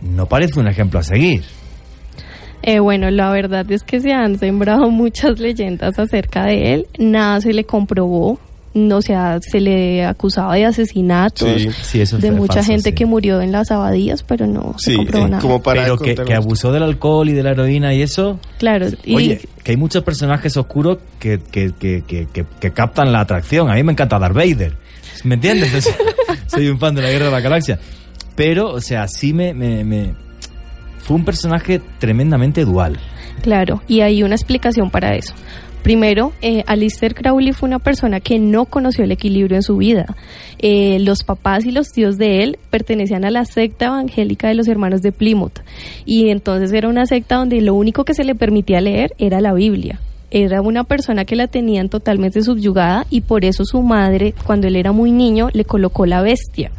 no parece un ejemplo a seguir. Eh, bueno, la verdad es que se han sembrado muchas leyendas acerca de él. Nada se le comprobó. No, o sea, se le acusaba de asesinatos, Sí, sí, eso de mucha falso, gente sí. que murió en las abadías, pero no se Sí, comprobó eh, nada. como para Pero que, que abusó del alcohol y de la heroína y eso. Claro, y Oye, que hay muchos personajes oscuros que, que, que, que, que- que captan la atracción. A mí me encanta Darth Vader. ¿Me entiendes? O sea, soy un fan de la Guerra de la Galaxia. Pero, o sea, sí me, me, me- Fue un personaje tremendamente dual. Claro, y hay una explicación para eso. Primero, eh, Alistair Crowley fue una persona que no conoció el equilibrio en su vida. Eh, los papás y los tíos de él pertenecían a la secta evangélica de los hermanos de Plymouth. Y entonces era una secta donde lo único que se le permitía leer era la Biblia. era una persona que la tenían totalmente subyugada y por eso su madre, cuando él era muy niño, le colocó la bestia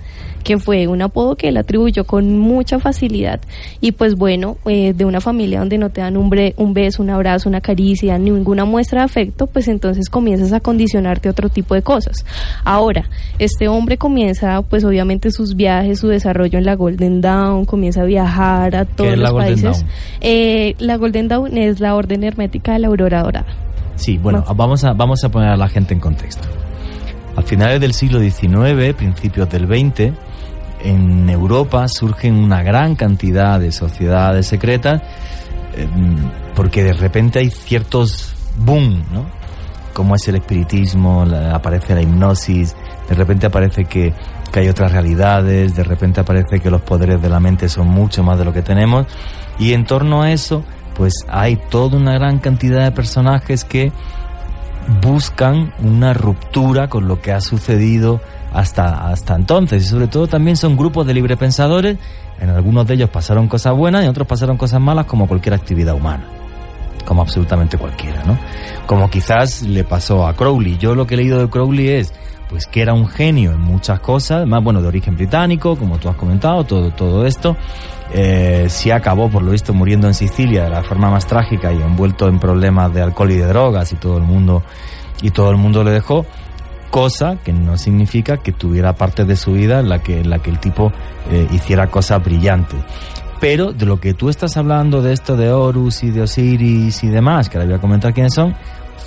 que fue un apodo que él atribuyó con mucha facilidad. Y pues bueno, eh, de una familia donde no te dan un, un beso, un abrazo, una caricia, ninguna muestra de afecto, pues entonces comienzas a condicionarte otro tipo de cosas. Ahora, este hombre comienza pues obviamente sus viajes, su desarrollo en la Golden Dawn, comienza a viajar a todos los países. Eh, la Golden Dawn es la orden hermética de la aurora dorada. Sí, bueno, vamos a, vamos a poner a la gente en contexto. A finales del siglo XIX, principios del XX, en Europa surgen una gran cantidad de sociedades secretas em, porque de repente hay ciertos boom, ¿no? Como es el espiritismo, aparece la hipnosis, de repente aparece que, que hay otras realidades, de repente aparece que los poderes de la mente son mucho más de lo que tenemos y en torno a eso pues hay toda una gran cantidad de personajes que buscan una ruptura con lo que ha sucedido hasta, hasta entonces. Y sobre todo también son grupos de librepensadores. En algunos de ellos pasaron cosas buenas y en otros pasaron cosas malas como cualquier actividad humana. Como absolutamente cualquiera, ¿no? Como quizás le pasó a Crowley. Yo lo que he leído de Crowley es pues que era un genio en muchas cosas, más bueno, de origen británico, como tú has comentado, todo, todo esto. Eh, sí acabó, por lo visto, muriendo en Sicilia de la forma más trágica y envuelto en problemas de alcohol y de drogas y todo el mundo, y todo el mundo le dejó cosa que no significa que tuviera parte de su vida en la que, en la que el tipo eh, hiciera cosas brillantes. Pero de lo que tú estás hablando, de esto de Horus y de Osiris y demás, que ahora voy a comentar quiénes son,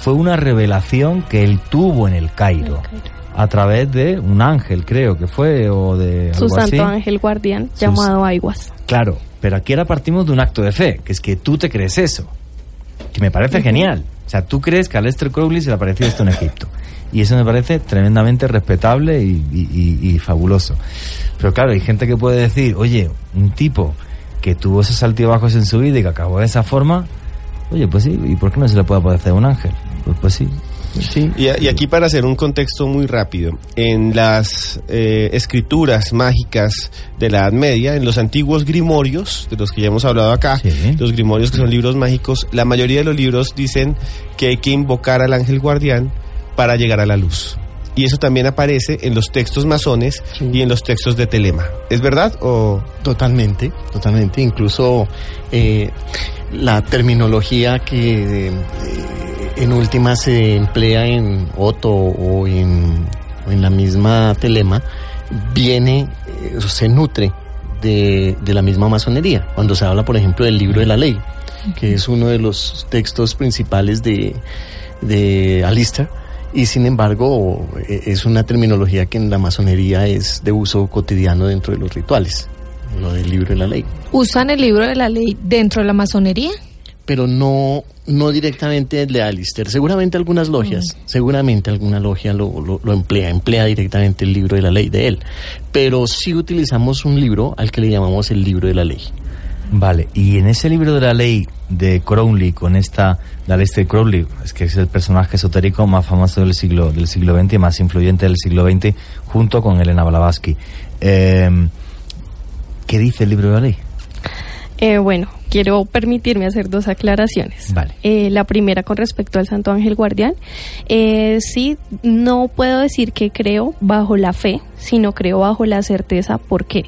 fue una revelación que él tuvo en el Cairo. A través de un ángel, creo que fue, o de. Su santo ángel guardián, llamado Aiguas. Claro, pero aquí ahora partimos de un acto de fe, que es que tú te crees eso. Que me parece genial. O sea, tú crees que a Lester Crowley se le apareció esto en Egipto. Y eso me parece tremendamente respetable y, fabuloso. Pero claro, hay gente que puede decir, oye, un tipo que tuvo esos altibajos en su vida y que acabó de esa forma, oye, pues sí, ¿y por qué no se le puede parecer a un ángel? Pues, pues sí. Sí. Y, aquí para hacer un contexto muy rápido, en las eh, escrituras mágicas de la Edad Media, en los antiguos grimorios, de los que ya hemos hablado acá, los grimorios que son libros mágicos, la mayoría de los libros dicen que hay que invocar al ángel guardián para llegar a la luz. Y eso también aparece en los textos masones y en los textos de Telema. ¿Es verdad o...? Totalmente, totalmente. Incluso eh, la terminología que eh, en última se emplea en Otto o en, en la misma Telema viene, eh, se nutre de, de, la misma masonería. Cuando se habla, por ejemplo, del libro de la ley, que es uno de los textos principales de, de Alistair, y sin embargo e, es una terminología que en la masonería es de uso cotidiano dentro de los rituales, lo del libro de la ley. ¿Usan el libro de la ley dentro de la masonería? Pero no, no directamente el de Alistair. Seguramente algunas logias, mm. seguramente alguna logia lo, lo, emplea, emplea directamente el libro de la ley de él. Pero sí utilizamos un libro al que le llamamos el libro de la ley. Vale, y en ese libro de la ley de Crowley, con esta, la ley de Crowley, es que es el personaje esotérico más famoso del siglo, del siglo XX y más influyente del siglo XX, junto con Elena Blavatsky. Em, ¿Qué dice el libro de la ley? Eh, bueno, quiero permitirme hacer dos aclaraciones. Vale. Eh, la primera con respecto al Santo Ángel Guardián. Eh, sí, no puedo decir que creo bajo la fe, sino creo bajo la certeza. ¿Por qué?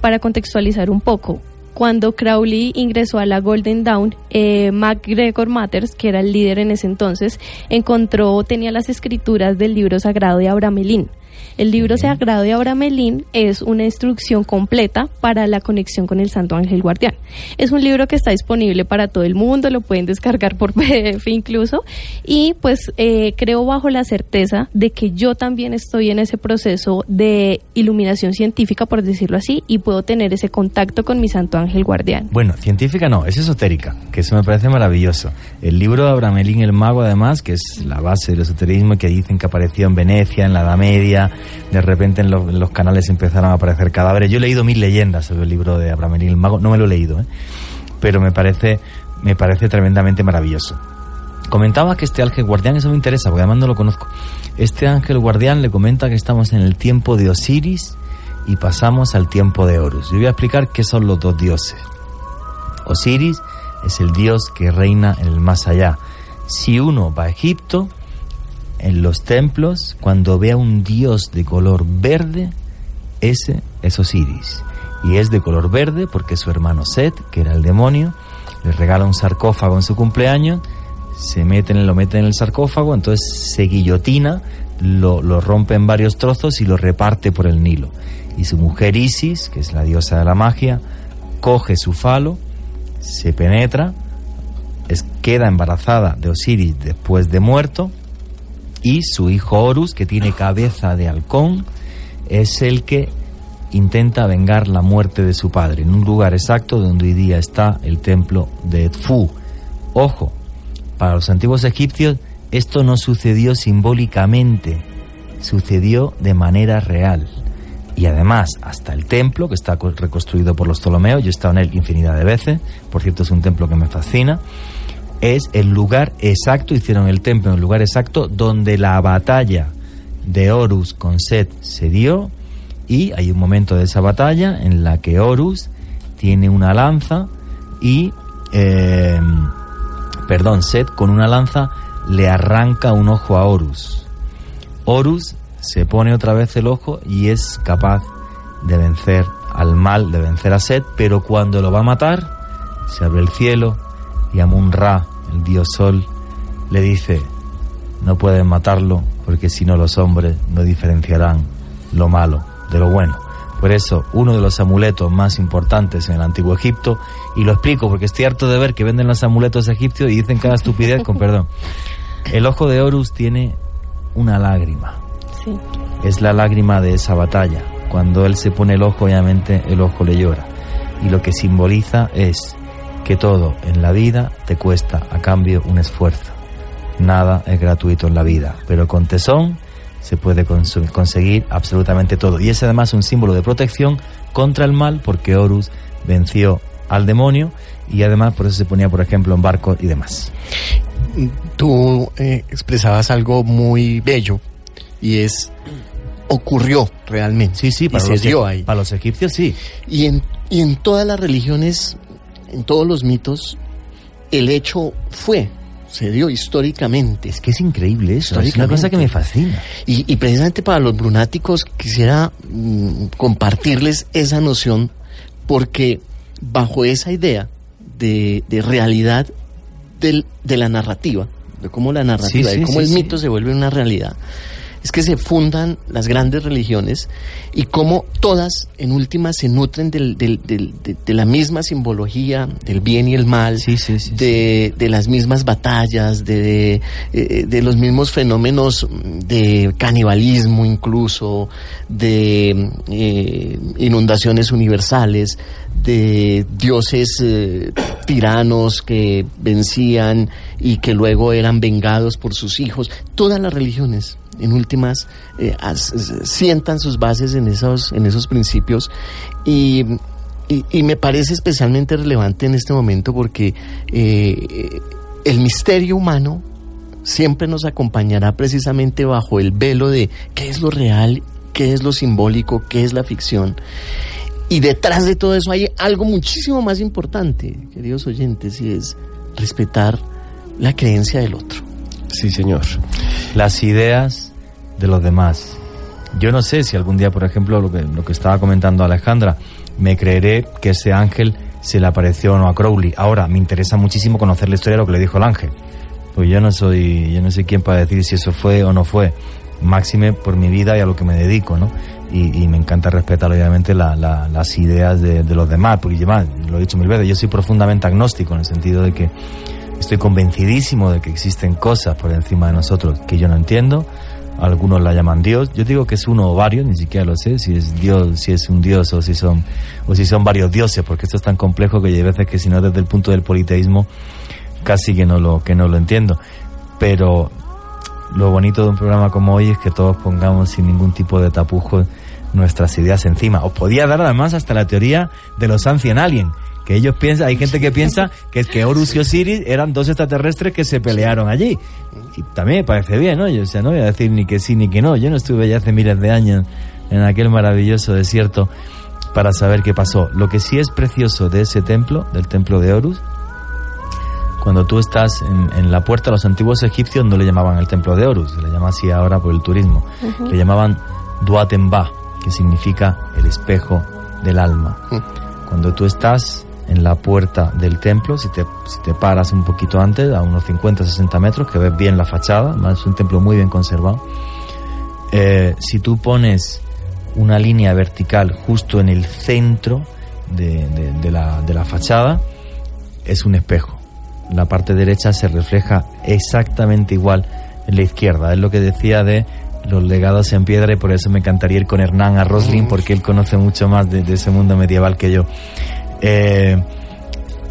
para contextualizar un poco, cuando Crowley ingresó a la Golden Dawn, eh, MacGregor Matters, que era el líder en ese entonces, encontró, tenía las escrituras del libro sagrado de Abramelín. El libro sagrado de Abramelín es una instrucción completa para la conexión con el Santo Ángel Guardián. Es un libro que está disponible para todo el mundo, lo pueden descargar por PDF incluso, y pues eh, creo bajo la certeza de que yo también estoy en ese proceso de iluminación científica, por decirlo así, y puedo tener ese contacto con mi Santo Ángel Guardián. Bueno, científica no, es esotérica, que eso me parece maravilloso. El libro de Abramelín el Mago, además, que es la base del esoterismo, que dicen que apareció en Venecia, en la Edad Media, de repente en los, canales empezaron a aparecer cadáveres. Yo he leído mil leyendas sobre el libro de Abraham el Mago, no me lo he leído, ¿eh? pero me parece, me parece tremendamente maravilloso. Comentaba que este ángel guardián, eso me interesa, porque además no lo conozco. Este ángel guardián le comenta que estamos en el tiempo de Osiris y pasamos al tiempo de Horus. Yo voy a explicar qué son los dos dioses. Osiris es el dios que reina en el más allá Si uno va a Egipto, en los templos, cuando vea un dios de color verde, ese es Osiris. Y es de color verde porque su hermano Set, que era el demonio, le regala un sarcófago en su cumpleaños, se meten, lo mete en el sarcófago, entonces se guillotina, lo, lo rompe en varios trozos y lo reparte por el Nilo. Y su mujer Isis, que es la diosa de la magia, coge su falo, se penetra, es, queda embarazada de Osiris después de muerto, y su hijo Horus, que tiene cabeza de halcón, es el que intenta vengar la muerte de su padre, en un lugar exacto donde hoy día está el templo de Edfu. Ojo, para los antiguos egipcios esto no sucedió simbólicamente, sucedió de manera real. Y además, hasta el templo, que está reconstruido por los Ptolomeos, yo he estado en él infinidad de veces, por cierto es un templo que me fascina, es el lugar exacto, hicieron el templo en el lugar exacto donde la batalla de Horus con Set se dio y hay un momento de esa batalla en la que Horus tiene una lanza y, eh, perdón, Set con una lanza le arranca un ojo a Horus. Horus se pone otra vez el ojo y es capaz de vencer al mal, de vencer a Set, pero cuando lo va a matar, se abre el cielo y Amun-Ra, el dios Sol, le dice, no pueden matarlo porque si no los hombres no diferenciarán lo malo de lo bueno. Por eso, uno de los amuletos más importantes en el antiguo Egipto, y lo explico porque estoy harto de ver que venden los amuletos egipcios y dicen cada estupidez, con perdón. El ojo de Horus tiene una lágrima. Sí. Es la lágrima de esa batalla. Cuando él se pone el ojo, obviamente el ojo le llora. Y lo que simboliza es que todo en la vida te cuesta a cambio un esfuerzo. Nada es gratuito en la vida, pero con tesón se puede conseguir absolutamente todo. Y es además un símbolo de protección contra el mal porque Horus venció al demonio y además por eso se ponía, por ejemplo, en barcos y demás. Tú eh, expresabas algo muy bello y es ocurrió realmente. Sí, sí, para, y los, se dio ahí. para los egipcios sí. Y en, y en todas las religiones, en todos los mitos, el hecho fue, se dio históricamente. Es que es increíble eso, es una cosa que me fascina. Y, y precisamente para los brunáticos quisiera mm, compartirles esa noción porque bajo esa idea de, de realidad del, de la narrativa, de cómo la narrativa, Sí, de cómo sí, el mito se vuelve una realidad, es que se fundan las grandes religiones y cómo todas en última se nutren del, del- del- de, de la misma simbología del bien y el mal, Sí, sí, sí, de, de las mismas batallas, de, eh, de los mismos fenómenos de canibalismo incluso, de eh, inundaciones universales, de dioses eh, tiranos que vencían y que luego eran vengados por sus hijos. Todas las religiones, en últimas, eh, sientan sus bases en esos, en esos principios y, y- y me parece especialmente relevante en este momento porque eh, el misterio humano siempre nos acompañará precisamente bajo el velo de qué es lo real, qué es lo simbólico, qué es la ficción. Y detrás de todo eso hay algo muchísimo más importante, queridos oyentes, y es respetar la creencia del otro. Sí, señor. Las ideas de los demás. Yo no sé si algún día, por ejemplo, lo que, lo que estaba comentando Alejandra, me creeré que ese ángel se le apareció o no a Crowley. Ahora, me interesa muchísimo conocer la historia de lo que le dijo el ángel. Pues yo no soy, yo no sé quién para decir si eso fue o no fue. Máxime por mi vida y a lo que me dedico, ¿no? Y, me encanta respetar, obviamente, la- la- las ideas de, los demás, porque yo, más, lo he dicho mil veces, yo soy profundamente agnóstico en el sentido de que estoy convencidísimo de que existen cosas por encima de nosotros que yo no entiendo. Algunos la llaman Dios. Yo digo que es uno o varios, ni siquiera lo sé si es Dios, si es un Dios o si son o si son varios dioses, porque esto es tan complejo que hay veces que si no desde el punto del politeísmo casi que no lo que no lo entiendo. Pero lo bonito de un programa como hoy es que todos pongamos sin ningún tipo de tapujos nuestras ideas encima. Os podía dar además hasta la teoría de los Ancient Alien, que ellos piensan, hay gente que piensa que es que Horus y Osiris eran dos extraterrestres que se pelearon allí. Y también me parece bien, ¿no? Yo, o sea, no voy a decir ni que sí ni que no. Yo no estuve ya hace miles de años en aquel maravilloso desierto para saber qué pasó. Lo que sí es precioso de ese templo, del templo de Horus, Cuando tú estás en, en la puerta, los antiguos egipcios no le llamaban el templo de Horus, se le llama así ahora por el turismo. Ujú. Le llamaban Duatemba, que significa el espejo del alma. Cuando tú estás en la puerta del templo, si te, si te paras un poquito antes, a unos 50 60 metros, que ves bien la fachada, además es un templo muy bien conservado, eh, si tú pones una línea vertical justo en el centro de, de- de la, de la fachada, es un espejo. La parte derecha se refleja exactamente igual en la izquierda. Es lo que decía de los legados en piedra y por eso me encantaría ir con Hernán a Roslin porque él conoce mucho más de, de ese mundo medieval que yo. Eh,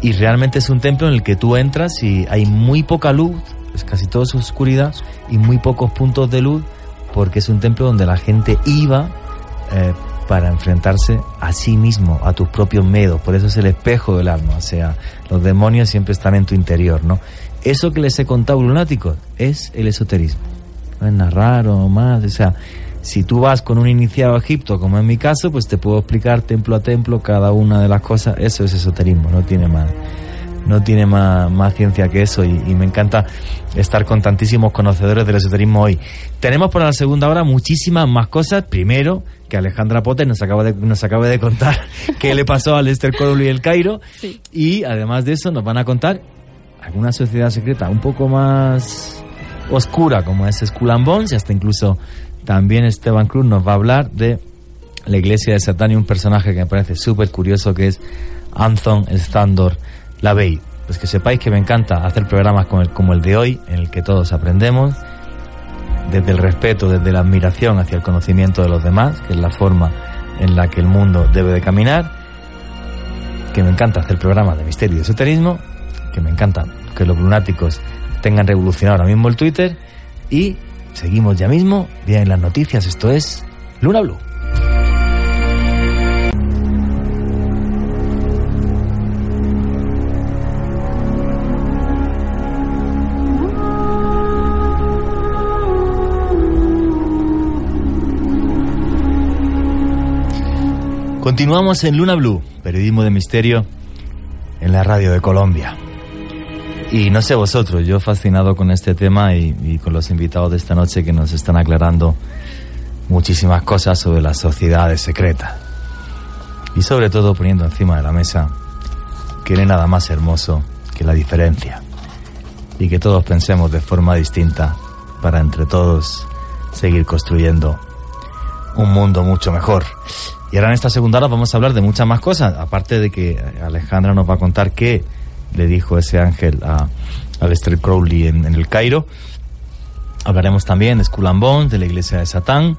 y realmente es un templo en el que tú entras y hay muy poca luz, es casi todo es oscuridad y muy pocos puntos de luz porque es un templo donde la gente iba eh, para enfrentarse a sí mismo, a tus propios miedos. Por eso es el espejo del alma. O sea, los demonios siempre están en tu interior, ¿no? Eso que les he contado, lunáticos, es el esoterismo. No es narrar o más. O sea, si tú vas con un iniciado a Egipto, como en mi caso, pues te puedo explicar templo a templo cada una de las cosas. Eso es esoterismo, no tiene más no tiene más, más ciencia que eso y, y me encanta estar con tantísimos conocedores del esoterismo hoy. Tenemos por la segunda hora muchísimas más cosas. Primero, que Alejandra Potter nos acaba de, nos acaba de contar qué le pasó a Lester Crowley y el Cairo. Y además de eso nos van a contar alguna sociedad secreta un poco más oscura como es Skull and Bones y hasta incluso también Esteban Cruz nos va a hablar de la iglesia de Satán y un personaje que me parece súper curioso que es Anton Standor Lavey. Pues que sepáis que me encanta hacer programas como el, como el de hoy, en el que todos aprendemos, desde el respeto, desde la admiración hacia el conocimiento de los demás, que es la forma en la que el mundo debe de caminar, que me encanta hacer programas de misterio y esoterismo, que me encanta que los lunáticos tengan revolucionado ahora mismo el Twitter y seguimos ya mismo, bien las noticias, esto es Luna Blue. Continuamos en Luna Blue, periodismo de misterio en la radio de Colombia. Y no sé vosotros, yo fascinado con este tema y, con los invitados de esta noche que nos están aclarando muchísimas cosas sobre las sociedades secretas. Y sobre todo poniendo encima de la mesa que no hay nada más hermoso que la diferencia. Y que todos pensemos de forma distinta para entre todos seguir construyendo un mundo mucho mejor. Y ahora en esta segunda hora vamos a hablar de muchas más cosas, aparte de que Alejandra nos va a contar qué le dijo ese ángel a, a Lester Crowley en, en el Cairo. Hablaremos también de Skull and Bones, de la iglesia de Satán.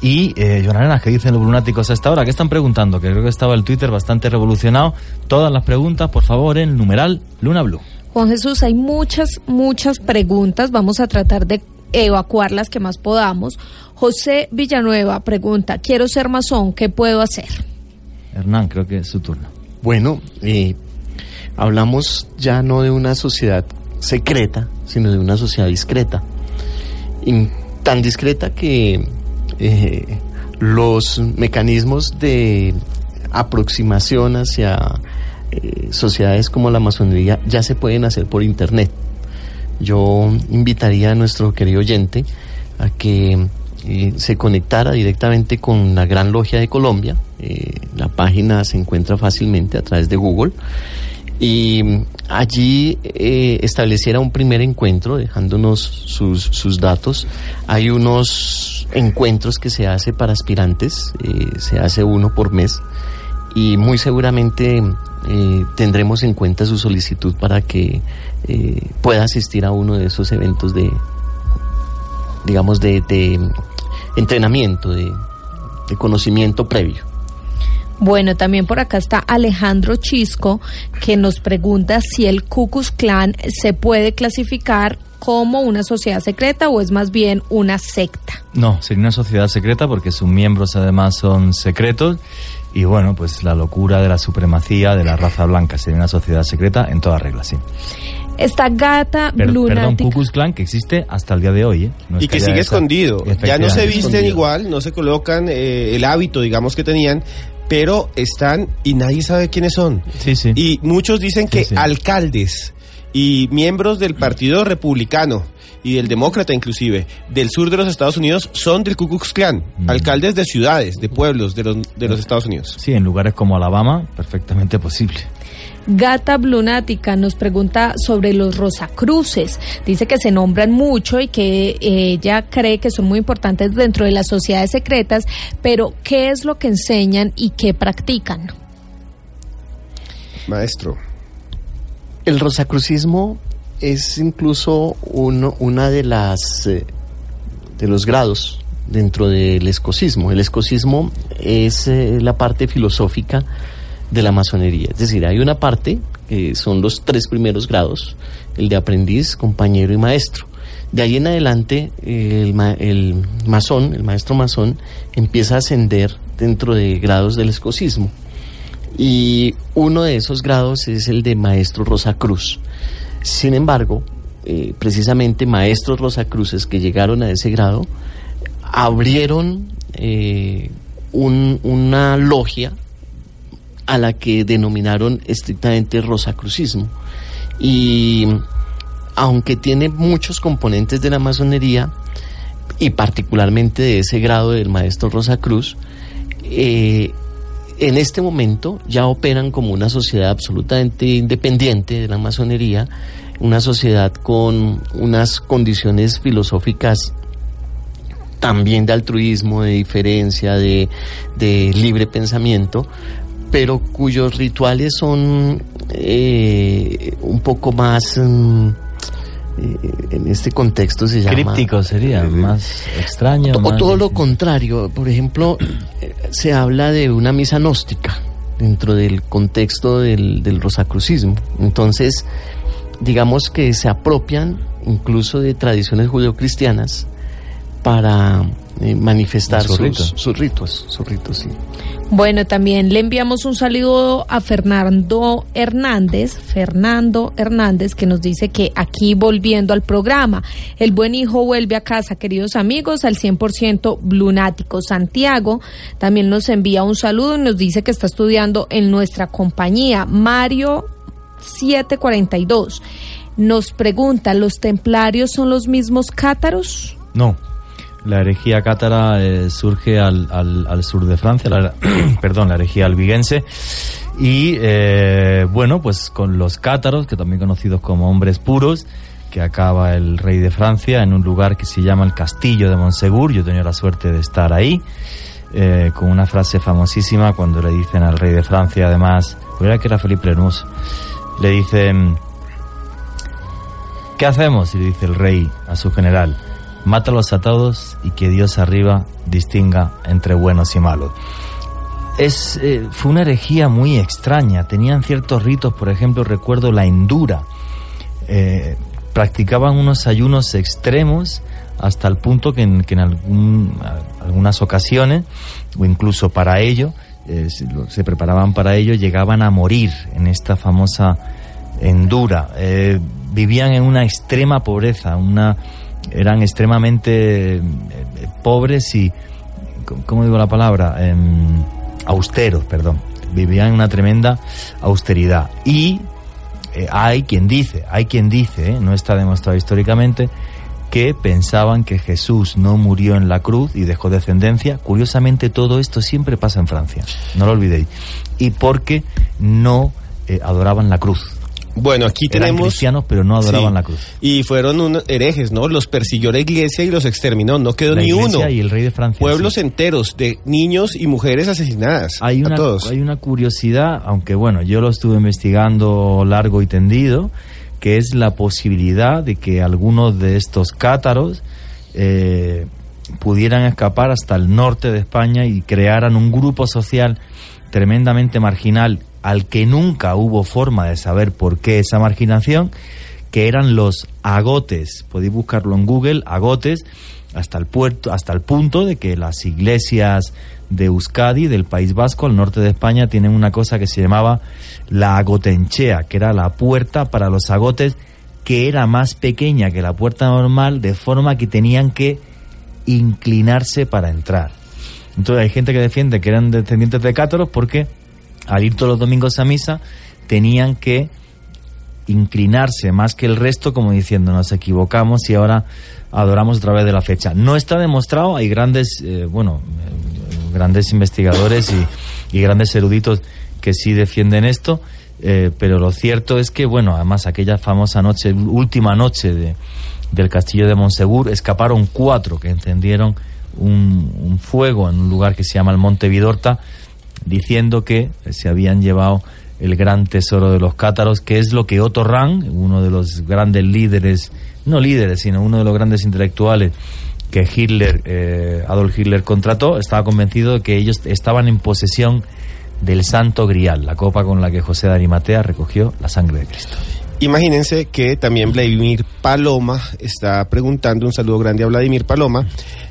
Y, eh, Joana, ¿qué dicen los lunáticos hasta ahora? ¿Qué están preguntando? Que creo que estaba el Twitter bastante revolucionado. Todas las preguntas, por favor, en numeral Luna Blue. Juan Jesús, hay muchas, muchas preguntas. Vamos a tratar de evacuar las que más podamos. José Villanueva pregunta, quiero ser masón, ¿qué puedo hacer? Hernán, creo que es su turno. Bueno, eh, hablamos ya no de una sociedad secreta, sino de una sociedad discreta. Tan discreta que eh, los mecanismos de aproximación hacia eh, sociedades como la masonería ya se pueden hacer por internet. Yo invitaría a nuestro querido oyente a que eh, se conectara directamente con la Gran Logia de Colombia. La página se encuentra fácilmente a través de Google. Y mm, allí eh, estableciera un primer encuentro, dejándonos sus, sus datos. Hay unos encuentros que se hace para aspirantes, eh, se hace uno por mes. Y muy seguramente eh, tendremos en cuenta su solicitud para que eh, pueda asistir a uno de esos eventos de, digamos, de, de entrenamiento, de, de conocimiento previo. Bueno, también por acá está Alejandro Chisco que nos pregunta si el Ku Klux Klan se puede clasificar como una sociedad secreta o es más bien una secta. No, sería una sociedad secreta porque sus miembros además son secretos y bueno, pues la locura de la supremacía de la raza blanca sería una sociedad secreta en toda regla, sí. Esta gata Per- perdón, Klux Klan que existe hasta el día de hoy, ¿eh? No es y que sigue esa- escondido. Ya no se visten escondido. igual, no se colocan eh, el hábito, digamos, que tenían, pero están y nadie sabe quiénes son. Sí, sí. Y muchos dicen que sí. alcaldes Y miembros del Partido Republicano y del Demócrata inclusive, del sur de los Estados Unidos, son del Ku Klux Klan, Mm. alcaldes de ciudades, de pueblos de los, de los Estados Unidos. Sí, en lugares como Alabama, perfectamente posible. Gata Blunática nos pregunta sobre los Rosacruces. Dice que se nombran mucho y que eh, ella cree que son muy importantes dentro de las sociedades secretas, pero ¿qué es lo que enseñan y qué practican? Maestro. El rosacrucismo es incluso uno, una de las eh, de los grados dentro del escocismo. El escocismo es eh, la parte filosófica de la masonería. Es decir, hay una parte que son los tres primeros grados, el de aprendiz, compañero y maestro. De ahí en adelante, el, ma- el maestro masón, empieza a ascender dentro de grados del escocismo. Y uno de esos grados es el de maestro Rosacruz. Sin embargo, eh, precisamente maestros Rosacruces que llegaron a ese grado abrieron eh, un- una logia a la que denominaron estrictamente Rosacrucismo. Y aunque tiene muchos componentes de la masonería, y particularmente de ese grado del maestro Rosacruz, eh, en este momento ya operan como una sociedad absolutamente independiente de la masonería, una sociedad con unas condiciones filosóficas también de altruismo, de diferencia, de, de libre pensamiento, pero cuyos rituales son eh, un poco más... mm, eh, en este contexto se llama... Críptico sería, más extraño. O más todo lo contrario, por ejemplo, eh, se habla de una misa gnóstica dentro del contexto del, del rosacrucismo. Entonces, digamos que se apropian incluso de tradiciones judeocristianas para eh, manifestar Sus sus, ritos. sus ritos, sus ritos, sí. Bueno, también le enviamos un saludo a Fernando Hernández, Fernando Hernández, que nos dice que aquí volviendo al programa, el buen hijo vuelve a casa, queridos amigos, al 100% lunático. Santiago también nos envía un saludo y nos dice que está estudiando en nuestra compañía. Mario 742 nos pregunta, ¿los templarios son los mismos cátaros? No. La herejía cátara eh, surge al, al- al sur de Francia, la, perdón, la herejía albigense. Y eh, bueno, pues con los cátaros, que también conocidos como hombres puros, que acaba el rey de Francia en un lugar que se llama el Castillo de Monsegur. Yo he tenido la suerte de estar ahí, eh, con una frase famosísima cuando le dicen al rey de Francia, además, era que era Felipe Lemus, le dicen, ¿qué hacemos? Y le dice el rey a su general, mátalos a todos y que Dios arriba distinga entre buenos y malos. Es, eh, fue una herejía muy extraña. Tenían ciertos ritos, por ejemplo, recuerdo la endura. Eh, practicaban unos ayunos extremos hasta el punto que en, que en algún- algunas ocasiones, o incluso para ello, eh, se, preparaban para ello, llegaban a morir en esta famosa endura. Vivían en una extrema pobreza, una, eran extremadamente eh, eh, pobres y, ¿cómo digo la palabra? Em, austeros, perdón. Vivían en una tremenda austeridad. Y eh, hay quien dice, hay quien dice, eh, no está demostrado históricamente, que pensaban que Jesús no murió en la cruz y dejó descendencia. Curiosamente todo esto siempre pasa en Francia, no lo olvidéis. Y porque no eh, adoraban la cruz. Bueno, aquí Eran tenemos... cristianos pero no adoraban Sí. la cruz. Y fueron unos herejes, ¿no? Los persiguió la iglesia y los exterminó. No quedó La ni iglesia uno. y el rey de Francia. Pueblos sí. enteros de niños y mujeres asesinadas. Hay a una, todos. hay una curiosidad, aunque bueno, yo lo estuve investigando largo y tendido, que es la posibilidad de que algunos de estos cátaros eh, pudieran escapar hasta el norte de España y crearan un grupo social tremendamente marginal al que nunca hubo forma de saber por qué esa marginación, que eran los agotes. Podéis buscarlo en Google, agotes, hasta el puerto, hasta el punto de que las iglesias de Euskadi, del País Vasco, al norte de España, tienen una cosa que se llamaba la agotenchea, que era la puerta para los agotes, que era más pequeña que la puerta normal, de forma que tenían que inclinarse para entrar. Entonces hay gente que defiende que eran descendientes de cátaros porque al ir todos los domingos a misa tenían que inclinarse más que el resto, como diciendo nos equivocamos y ahora adoramos a través de la fecha. No está demostrado, hay grandes, eh, bueno, eh, grandes investigadores y, y, grandes eruditos que sí defienden esto, eh, pero lo cierto es que, bueno, además aquella famosa noche, última noche de, del castillo de Monsegur, escaparon cuatro que encendieron un fuego en un lugar que se llama el Monte Vidorta, diciendo que se habían llevado el gran tesoro de los cátaros, que es lo que Otto Rahn, uno de los grandes líderes, no líderes, sino uno de los grandes intelectuales que Hitler, eh, Adolf Hitler contrató, estaba convencido de que ellos estaban en posesión del Santo Grial, la copa con la que José de Arimatea recogió la sangre de Cristo. Imagínense que también Vladimir Paloma está preguntando, un saludo grande a Vladimir Paloma,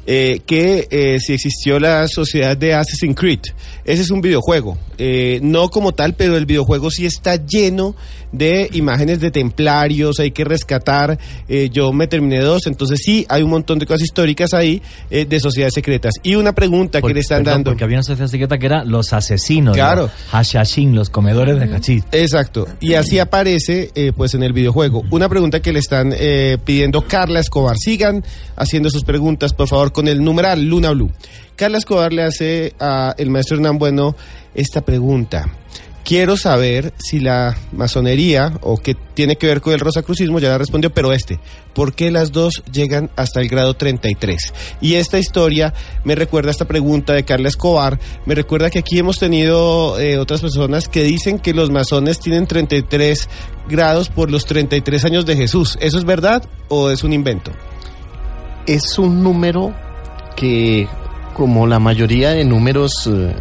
eh, que eh, si existió la sociedad de Assassin's Creed. Ese es un videojuego, eh, no como tal, pero el videojuego sí está lleno de imágenes de templarios, hay que rescatar, eh, yo me terminé dos, entonces sí, hay un montón de cosas históricas ahí eh, de sociedades secretas. Y una pregunta Por- que le están perdón, dando... Porque había una sociedad secreta que era los asesinos, Claro. los hashashin, los comedores de cachis. Exacto, y así aparece eh, pues en el videojuego. Una pregunta que le están eh, pidiendo Carla Escobar. Sigan haciendo sus preguntas, por favor, con el numeral Luna Blue. Carla Escobar le hace a el maestro Hernán Bueno esta pregunta. Quiero saber si la masonería o que tiene que ver con el rosacrucismo, ya la respondió, pero este, ¿por qué las dos llegan hasta el grado 33? Y esta historia me recuerda a esta pregunta de Carla Escobar, me recuerda que aquí hemos tenido eh, otras personas que dicen que los masones tienen 33 grados por los 33 años de Jesús. ¿Eso es verdad o es un invento? Es un número que, como la mayoría de números eh,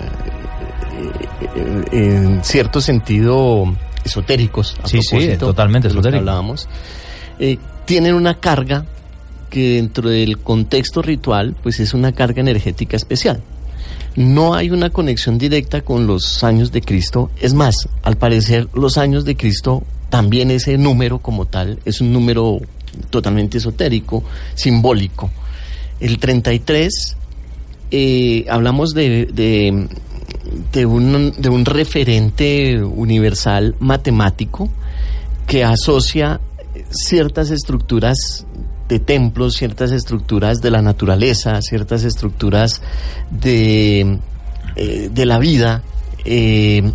eh, en cierto sentido esotéricos, a Sí, sí, propósito totalmente hablábamos, eh, tienen una carga que dentro del contexto ritual, pues es una carga energética especial. No hay una conexión directa con los años de Cristo. Es más, al parecer los años de Cristo, también ese número como tal, es un número totalmente esotérico, simbólico. El 33, eh, hablamos de, de, un, de un referente universal matemático que asocia ciertas estructuras de templos, ciertas estructuras de la naturaleza, ciertas estructuras de, eh, de la vida, eh,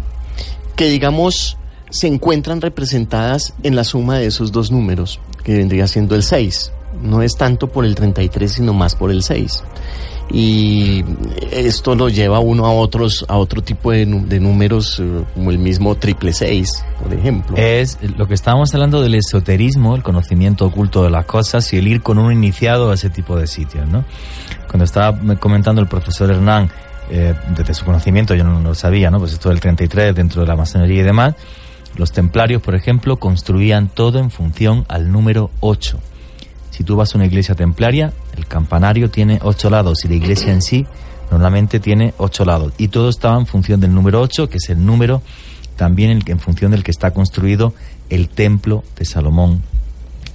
que digamos se encuentran representadas en la suma de esos dos números, que vendría siendo el 6. No es tanto por el 33, sino más por el 6 y esto lo lleva uno a otros a otro tipo de, de números eh, como el mismo triple seis por ejemplo Es lo que estábamos hablando del esoterismo, el conocimiento oculto de las cosas y el ir con un iniciado a ese tipo de sitios, ¿no? Cuando estaba me comentando el profesor Hernán, eh, desde su conocimiento, yo no lo sabía, ¿no? Pues esto del 33 dentro de la masonería y demás, los templarios, por ejemplo, construían todo en función al número 8. Si tú vas a una iglesia templaria, el campanario tiene ocho lados y la iglesia en sí normalmente tiene ocho lados. Y todo estaba en función del número 8, que es el número también en, en función del que está construido el templo de Salomón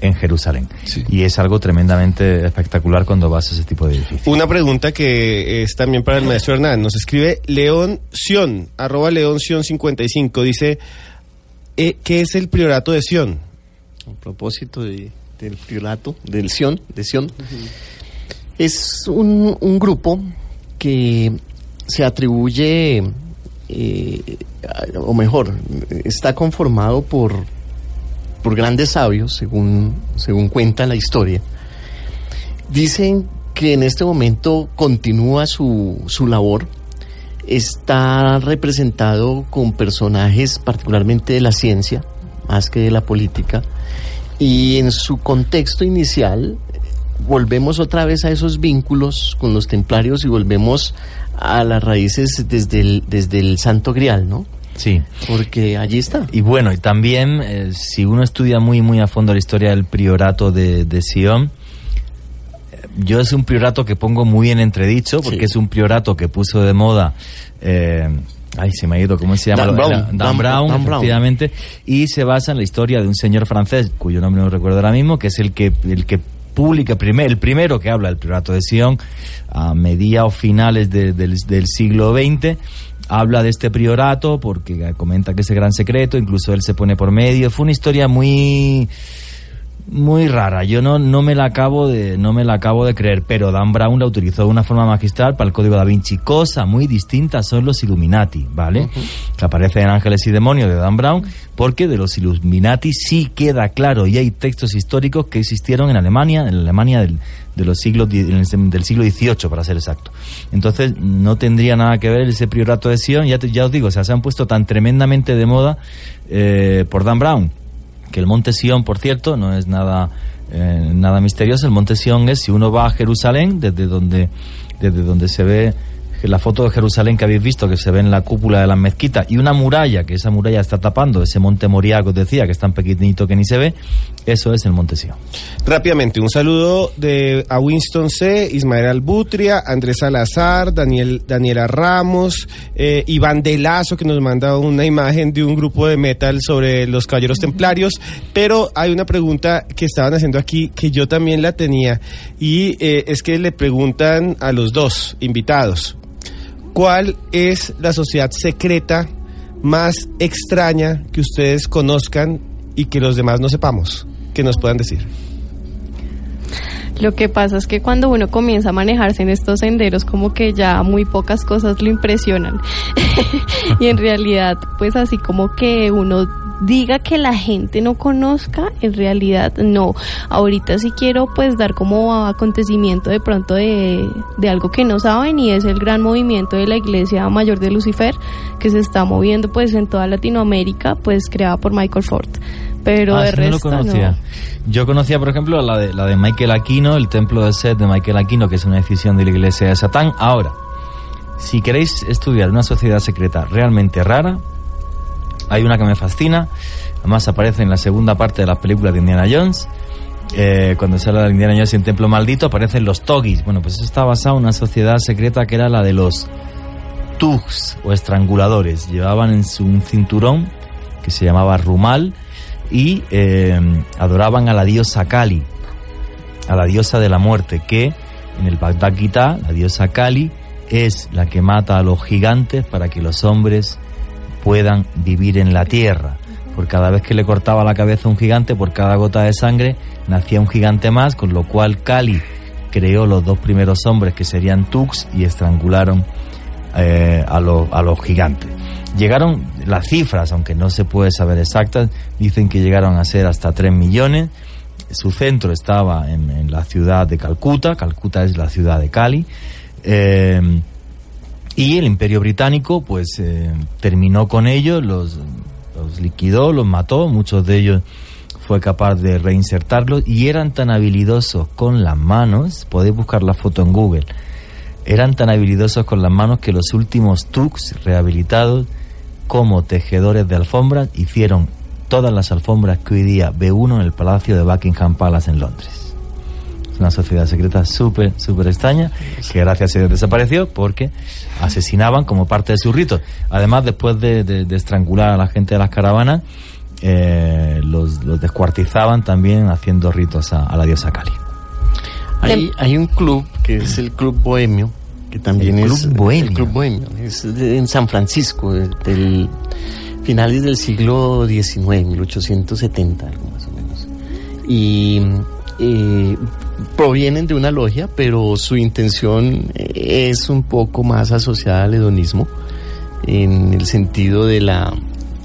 en Jerusalén. Y es algo tremendamente espectacular cuando vas a ese tipo de edificios. Una pregunta que es también para el maestro Hernán. Nos escribe León Sion, arroba León Sion 55. Dice, eh, ¿qué es el priorato de Sion? a propósito de- del priorato del Sion de Sion es un, un grupo que se atribuye eh, o mejor está conformado por por grandes sabios según según cuenta la historia. Dicen que en este momento continúa su, su labor. Está representado con personajes particularmente de la ciencia más que de la política y en su contexto inicial volvemos otra vez a esos vínculos con los templarios y volvemos a las raíces desde el, desde el Santo Grial, ¿no? Sí. Porque allí está. Y bueno, y también eh, si uno estudia muy muy a fondo la historia del priorato de, de Sion, eh, yo es un priorato que pongo muy en entredicho porque Sí. es un priorato que puso de moda eh, Ay, se me ha ido, ¿cómo se llama? Dan Brown. Dan, Dan- Brown, Dan Brown. efectivamente. Y se basa en la historia de un señor francés, cuyo nombre no recuerdo ahora mismo, que es el que, el que publica, primer, el primero que habla del priorato de Sion a mediados finales de- del, del siglo XX habla de este priorato porque comenta que es el gran secreto, incluso él se pone por medio. Fue una historia muy muy rara. Yo no, no me la acabo de no me la acabo de creer, pero Dan Brown la utilizó de una forma magistral para el código da Vinci, cosa muy distinta son los Illuminati, ¿vale? Que aparecen en Ángeles y Demonios de Dan Brown, porque de los Illuminati sí queda claro y hay textos históricos que existieron en Alemania, en la Alemania del, de los siglos del siglo XVIII para ser exacto. Entonces no tendría nada que ver ese priorato de Sion, ya te- ya os digo, o sea, se han puesto tan tremendamente de moda eh, por Dan Brown que el monte Sion, por cierto, no es nada eh, nada misterioso. El monte Sion es si uno va a Jerusalén, desde donde desde donde se ve la foto de Jerusalén que habéis visto, que se ve en la cúpula de las mezquitas, y una muralla, que esa muralla está tapando ese monte Moriah que os decía, que es tan pequeñito que ni se ve, eso es el monte Sion. Rápidamente, un saludo de a Winston C., Ismael Albutria, Andrés Salazar, Daniel, Daniela Ramos, eh, Iván Delazo, que nos manda una imagen de un grupo de metal sobre los caballeros templarios. Pero hay una pregunta que estaban haciendo aquí que yo también la tenía, y eh, es que le preguntan a los dos invitados, ¿cuál es la sociedad secreta más extraña que ustedes conozcan y que los demás no sepamos? Que nos puedan decir. Lo que pasa es que cuando uno comienza a manejarse en estos senderos, como que ya muy pocas cosas lo impresionan. y en realidad, pues así como que uno diga que la gente no conozca, en realidad no. Ahorita sí quiero pues dar como acontecimiento de pronto de, de algo que no saben y es el gran movimiento de la Iglesia Mayor de Lucifer que se está moviendo pues en toda Latinoamérica, pues creada por Michael Ford. Pero Ah, de ese no lo resto conocía. no. Yo conocía, por ejemplo, la de, la de Michael Aquino, el templo de Set de Michael Aquino, que es una decisión de la iglesia de Satán. Ahora, si queréis estudiar una sociedad secreta realmente rara, hay una que me fascina, además aparece en la segunda parte de las películas de Indiana Jones. Eh, cuando se habla de Indiana Jones y el templo maldito, aparecen los Togis. Bueno, pues eso está basado en una sociedad secreta que era la de los Tugs o estranguladores. Llevaban en su un cinturón que se llamaba Rumal y eh, adoraban a la diosa Kali, a la diosa de la muerte, que en el Bhagavad la diosa Kali, es la que mata a los gigantes para que los hombres puedan vivir en la tierra. Por cada vez que le cortaba la cabeza a un gigante, por cada gota de sangre, nacía un gigante más, con lo cual Kali creó los dos primeros hombres que serían Tux y estrangularon eh, a, a los gigantes. Llegaron las cifras, aunque no se puede saber exactas, dicen que llegaron a ser hasta 3 millones. Su centro estaba en, la ciudad de Calcuta, Calcuta es la ciudad de Cali. Eh, y el imperio británico pues eh, terminó con ellos, los, los liquidó, los mató, muchos de ellos fue capaz de reinsertarlos y eran tan habilidosos con las manos, podéis buscar la foto en Google, eran tan habilidosos con las manos que los últimos Tux rehabilitados como tejedores de alfombras hicieron todas las alfombras que hoy día ve uno en el Palacio de Buckingham Palace en Londres. Es una sociedad secreta súper, súper extraña que gracias a Dios desapareció porque asesinaban como parte de su rito. Además, después de, estrangular a la gente de las caravanas, eh, los, los descuartizaban también haciendo ritos a, a la diosa Kali. Hay, hay un club que es el Club Bohemio, que también El es Club Bohemio. el Club Bohemio, es de- en San Francisco, de- del finales del siglo XIX, 1870, algo más o menos. Y eh, provienen de una logia, pero su intención eh, es un poco más asociada al hedonismo, en el sentido de la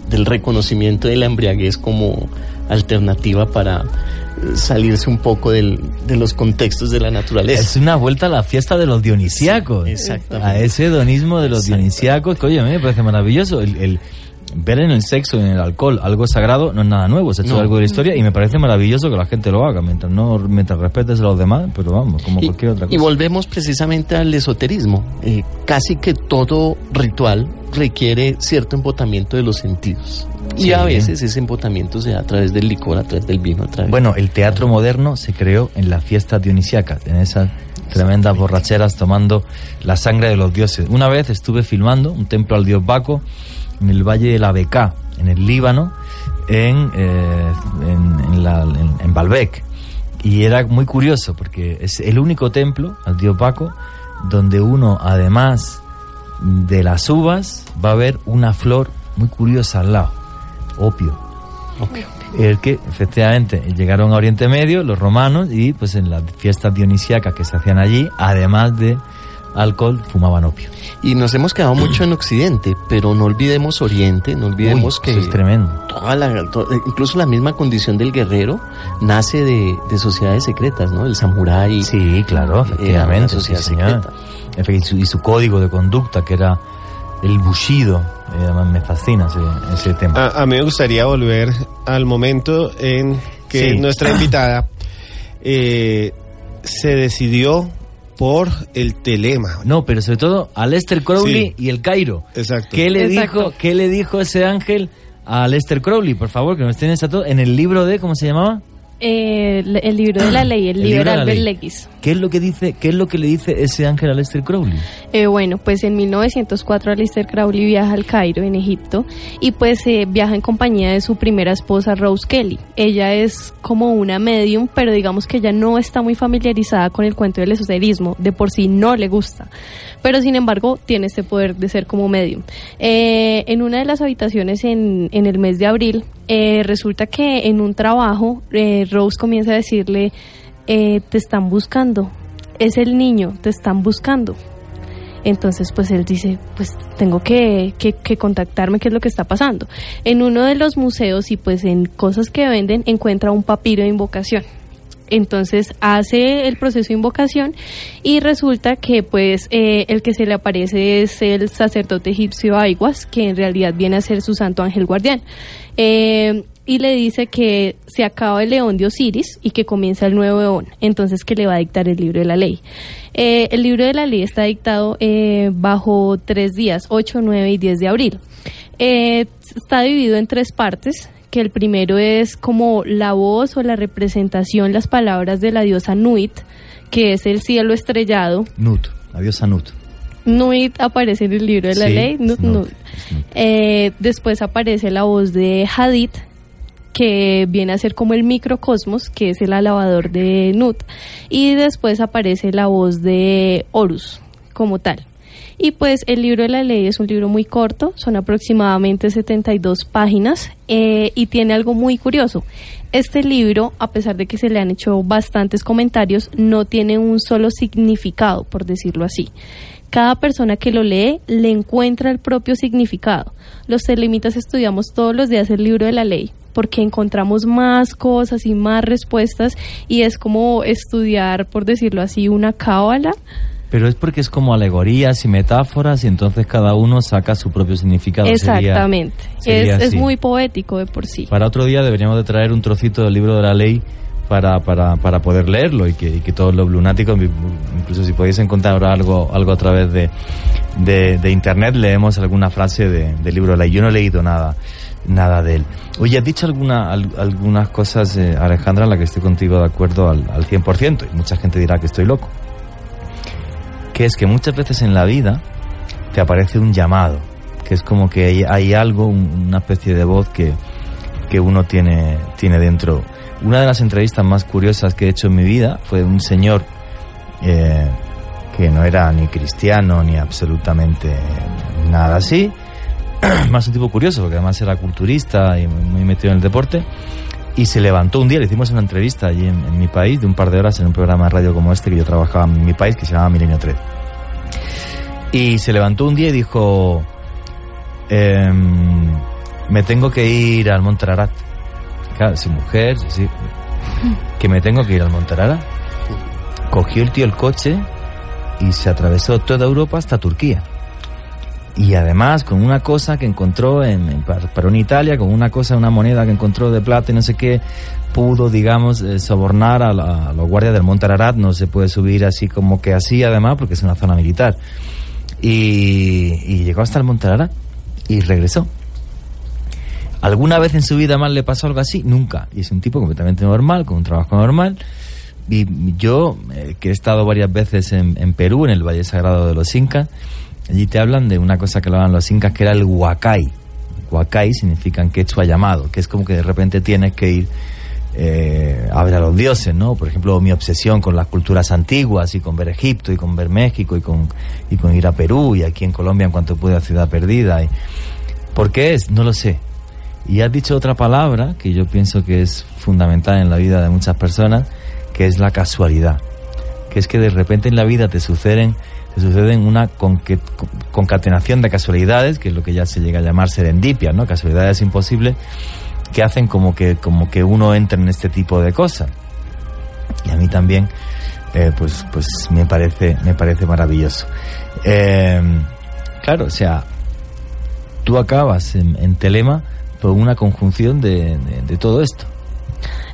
del reconocimiento de la embriaguez como alternativa para eh, salirse un poco del- de los contextos de la naturaleza. Es una vuelta a la fiesta de los dionisíacos. exactamente. A ese hedonismo de los dionisíacos, que oye, me parece maravilloso. El, el ver en el sexo y en el alcohol algo sagrado no es nada nuevo, se ha hecho No. algo de la historia y me parece maravilloso que la gente lo haga, mientras no mientras respetes a los demás, pero vamos, como Y, cualquier otra cosa. y volvemos precisamente al esoterismo. Eh, casi que todo ritual requiere cierto embotamiento de los sentidos. Y Sí. a veces ese embotamiento se da a través del licor, a través del vino, a través Bueno, el teatro moderno se creó en las fiestas dionisíacas, en esas tremendas borracheras tomando la sangre de los dioses. Una vez estuve filmando un templo al dios Baco en el valle de la Beká, en el Líbano, en, eh, en, en la- en- en Baalbek. Y era muy curioso porque es el único templo al dios Baco donde uno, además de las uvas va a haber una flor muy curiosa al lado, opio. El que efectivamente llegaron a Oriente Medio los romanos y pues en las fiestas dionisíacas que se hacían allí, además de alcohol, fumaban opio. Y nos hemos quedado mucho en Occidente, pero no olvidemos Oriente, no olvidemos Uy, que eso es tremendo. toda la, incluso la misma condición del guerrero nace de, de sociedades secretas, ¿no? El samurái. Sí, claro, Era efectivamente. sí, sociedad señor. secreta. Y su, y su código de conducta, que era el bushido. eh, además me fascina ese, ese tema. A, a mí me gustaría volver al momento en que Sí. nuestra invitada eh, se decidió por el telema. No, pero sobre todo a Lester Crowley Sí. y el Cairo. Exacto. ¿Qué le Exacto. dijo, qué le dijo ese ángel a Lester Crowley? Por favor, que nos tienes a todos en el libro de ¿cómo se llamaba? Eh, el, el libro de la ley, el, El ley. Leguis. ¿Qué es lo que dice, qué es lo que le dice ese ángel a Lester Crowley? Eh, bueno, pues en 1904 Aleister Crowley viaja al Cairo, en Egipto, y pues eh, viaja en compañía de su primera esposa, Rose Kelly. Ella es como una medium, pero digamos que ella no está muy familiarizada con el cuento del esoterismo, de por sí no le gusta, pero sin embargo tiene este poder de ser como medium. Eh, en una de las habitaciones en, en el mes de abril, eh, resulta que en un trabajo, eh, Rose comienza a decirle, eh, te están buscando, es el niño, te están buscando. Entonces, pues él dice, pues tengo que, que, que contactarme qué es lo que está pasando. En uno de los museos y pues en cosas que venden encuentra un papiro de invocación. Entonces hace el proceso de invocación y resulta que pues eh, el que se le aparece es el sacerdote egipcio Aiguas, que en realidad viene a ser su santo ángel guardián. Eh, y le dice que se acaba el león de Osiris y que comienza el nuevo león, entonces que le va a dictar el libro de la ley. Eh, el libro de la ley está dictado bajo tres días, 8, 9 y 10 de abril. Está dividido en tres partes, que el primero es como la voz o la representación, las palabras de la diosa Nuit, que es el cielo estrellado. Nut, adiós a Nut. Nuit aparece en el libro de la Sí, ley. Nut, Nut. Eh, después aparece la voz de Hadith, que viene a ser como el microcosmos, que es el alabador de Nut. Y después aparece la voz de Horus, como tal. Y pues el libro de la ley es un libro muy corto, son aproximadamente 72 páginas eh, y tiene algo muy curioso. Este libro, a pesar de que se le han hecho bastantes comentarios, no tiene un solo significado, por decirlo así. Cada persona que lo lee le encuentra el propio significado. Los telemitas estudiamos todos los días el libro de la ley porque encontramos más cosas y más respuestas y es como estudiar, por decirlo así, una cábala. Pero es porque es como alegorías y metáforas y entonces cada uno saca su propio significado. Sería- Exactamente. sería es, es así. muy poético de por sí. Para otro día deberíamos de traer un trocito del libro de la ley para, para, para poder leerlo y que, y que todos los lunáticos, incluso si podéis encontrar algo, algo a través de, de, de internet, leemos alguna frase de- del libro de la ley. Yo no he leído nada nada de él. Oye, has dicho alguna, al- algunas cosas, eh, Alejandra, en las que estoy contigo de acuerdo al, al 100%, y mucha gente dirá que estoy loco. Que es que muchas veces en la vida te aparece un llamado, que es como que hay, algo, un- una especie de voz que, que uno tiene, tiene dentro. Una de las entrevistas más curiosas que he hecho en mi vida fue un señor eh, que no era ni cristiano ni absolutamente nada así, más un tipo curioso, porque además era culturista y muy metido en el deporte, y se levantó un día, le hicimos una entrevista allí en, en mi país, de un par de horas en un programa de radio como este que yo trabajaba en mi país, que se llamaba Milenio 3. Y se levantó un día y dijo, em, me tengo que ir al Monte Ararat. Claro, su mujer, sí, que me tengo que ir al Monte Ararat. Cogió el tío el coche y se atravesó toda Europa hasta Turquía. Y además con una cosa que encontró en, en Par- Parón, Italia, con una cosa, una moneda que encontró de plata y no sé qué, pudo, digamos, eh, sobornar a, la- los guardias del Monte Ararat. No se puede subir así como que así, además, porque es una zona militar. Y, llegó hasta el Monte Ararat y regresó. ¿Alguna vez en su vida más le pasó algo así? Nunca. Y es un tipo completamente normal, con un trabajo normal. Y yo, eh, que he estado varias veces en Perú, en el Valle Sagrado de los Incas, allí te hablan de una cosa que lo hablan los incas, que era el huacay. Huacay significa en quechua llamado, que es como que de repente tienes que ir eh, a ver a los dioses, ¿no? Por ejemplo, mi obsesión con las culturas antiguas y con ver Egipto y con ver México y con, con ir a Perú y aquí en Colombia en cuanto pude a Ciudad Perdida. Y, ¿Por qué es? No lo sé. Y has dicho otra palabra que yo pienso que es fundamental en la vida de muchas personas, que es la casualidad. Que es que de repente en la vida te suceden, te suceden una concatenación de casualidades, que es lo que ya se llega a llamar serendipia, ¿no? Casualidades imposibles, que hacen como que, como que uno entre en este tipo de cosas. Y a mí también, eh, pues, pues me parece, me parece maravilloso. Eh, claro, o sea, tú acabas en, en Telema por una conjunción de- de todo esto.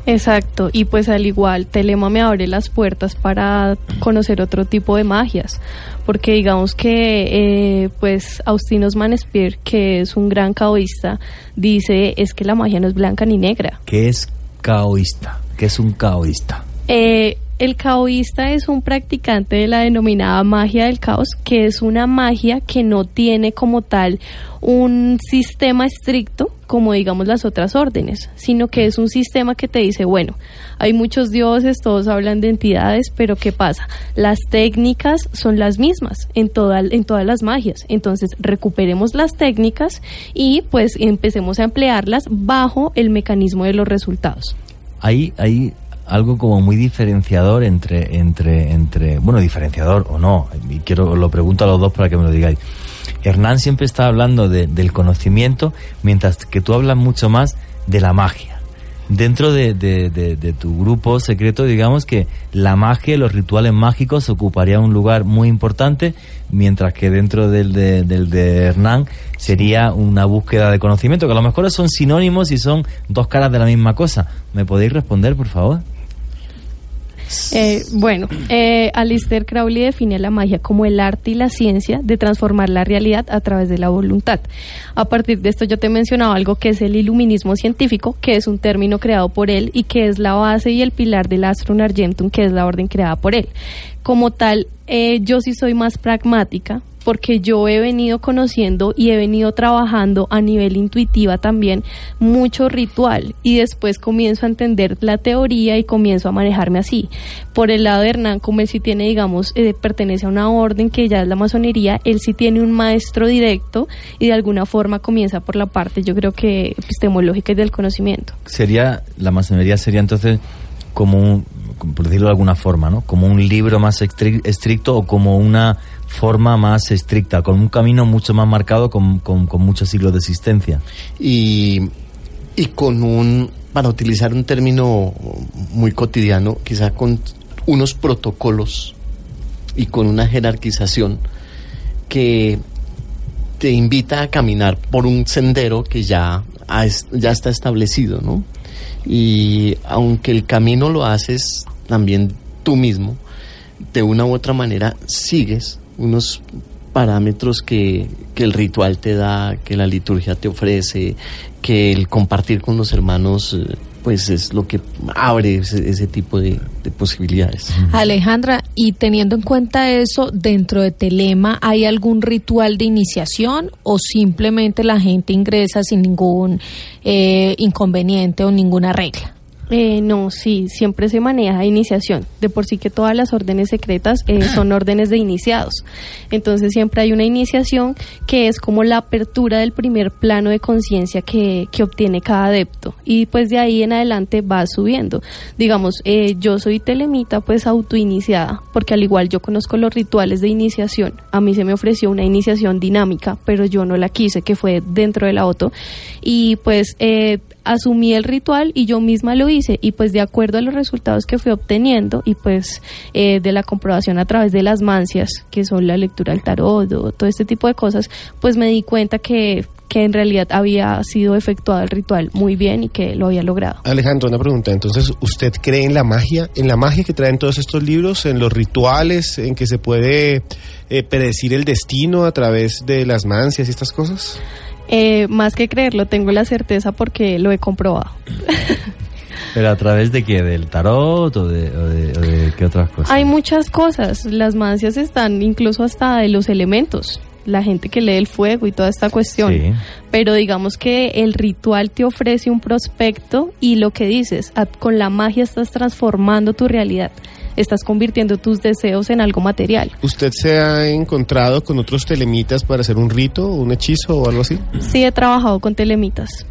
Exacto, y pues al igual Telema me abre las puertas para conocer otro tipo de magias, porque digamos que eh, pues Austinos Manespier, que es un gran caoísta, dice es que la magia no es blanca ni negra. que es caoísta? que es un caoísta? Eh, el caoísta es un practicante de la denominada magia del caos, que es una magia que no tiene como tal un sistema estricto, como digamos las otras órdenes, sino que es un sistema que te dice, bueno, hay muchos dioses, todos hablan de entidades, pero ¿qué pasa? Las técnicas son las mismas en, toda, en todas las magias, entonces recuperemos las técnicas y pues empecemos a emplearlas bajo el mecanismo de los resultados. Hay, hay algo como muy diferenciador entre, entre, entre, bueno, diferenciador o no, y quiero, lo pregunto a los dos para que me lo digáis. Hernán siempre está hablando de- del conocimiento, mientras que tú hablas mucho más de la magia. Dentro de, de- de- tu grupo secreto, digamos que la magia los rituales mágicos ocuparían un lugar muy importante, mientras que dentro del de, del de Hernán sería una búsqueda de conocimiento, que a lo mejor son sinónimos y son dos caras de la misma cosa. ¿Me podéis responder, por favor? Eh, bueno, eh, Alistair Crowley define la magia como el arte y la ciencia de transformar la realidad a través de la voluntad. A partir de esto yo te mencionaba algo que es el iluminismo científico, que es un término creado por él y que es la base y el pilar del Astrum Argentum, que es la orden creada por él. Como tal, eh, yo sí soy más pragmática porque yo he venido conociendo y he venido trabajando a nivel intuitiva también mucho ritual y después comienzo a entender la teoría y comienzo a manejarme así. Por el lado de Hernán, como él sí tiene, digamos, eh, pertenece a una orden que ya es la masonería, él sí tiene un maestro directo y de alguna forma comienza por la parte, yo creo que epistemológica y del conocimiento. Sería, la masonería sería entonces como un, por decirlo de alguna forma, ¿no? Como un libro más estri- estricto o como una forma más estricta, con un camino mucho más marcado, con, con, muchos siglos de existencia. y, y con un, para utilizar un término muy cotidiano, quizá con unos protocolos y con una jerarquización que te invita a caminar por un sendero que ya, ya está establecido, ¿no? Y aunque el camino lo haces también tú mismo, de una u otra manera sigues unos parámetros que, que el ritual te da, que la liturgia te ofrece, que el compartir con los hermanos, eh, pues es lo que abre ese, ese tipo de, de posibilidades. Alejandra, y teniendo en cuenta eso, dentro de Telema, ¿hay algún ritual de iniciación o simplemente la gente ingresa sin ningún eh, inconveniente o ninguna regla? Eh, no, sí, siempre se maneja iniciación. De por sí que todas las órdenes secretas eh, son órdenes de iniciados. Entonces siempre hay una iniciación que es como la apertura del primer plano de conciencia que, que obtiene cada adepto. Y pues de ahí en adelante va subiendo. Digamos, eh, yo soy telemita pues autoiniciada, porque al igual yo conozco los rituales de iniciación. A mí se me ofreció una iniciación dinámica, pero yo no la quise, que fue dentro de la auto. Y pues... Asumí el ritual y yo misma lo hice y pues de acuerdo a los resultados que fui obteniendo y pues eh, de la comprobación a través de las mancias que son la lectura del tarot o todo este tipo de cosas pues me di cuenta que que en realidad había sido efectuado el ritual muy bien y que lo había logrado. Alejandro, una pregunta. Entonces, ¿usted cree en la magia? ¿En la magia que traen todos estos libros? ¿En los rituales? ¿En que se puede eh, predecir el destino a través de las mancias y estas cosas? Eh, más que creerlo, tengo la certeza porque lo he comprobado. ¿Pero a través de qué? ¿Del tarot o de, o de, o de qué otras cosas? Hay muchas cosas. Las mancias están incluso hasta de los elementos. la gente que lee el fuego y toda esta cuestión. Sí. Pero digamos que el ritual te ofrece un prospecto y lo que dices, con la magia estás transformando tu realidad, estás convirtiendo tus deseos en algo material. ¿Usted se ha encontrado con otros telemitas para hacer un rito, un hechizo o algo así? Sí he trabajado con telemitas.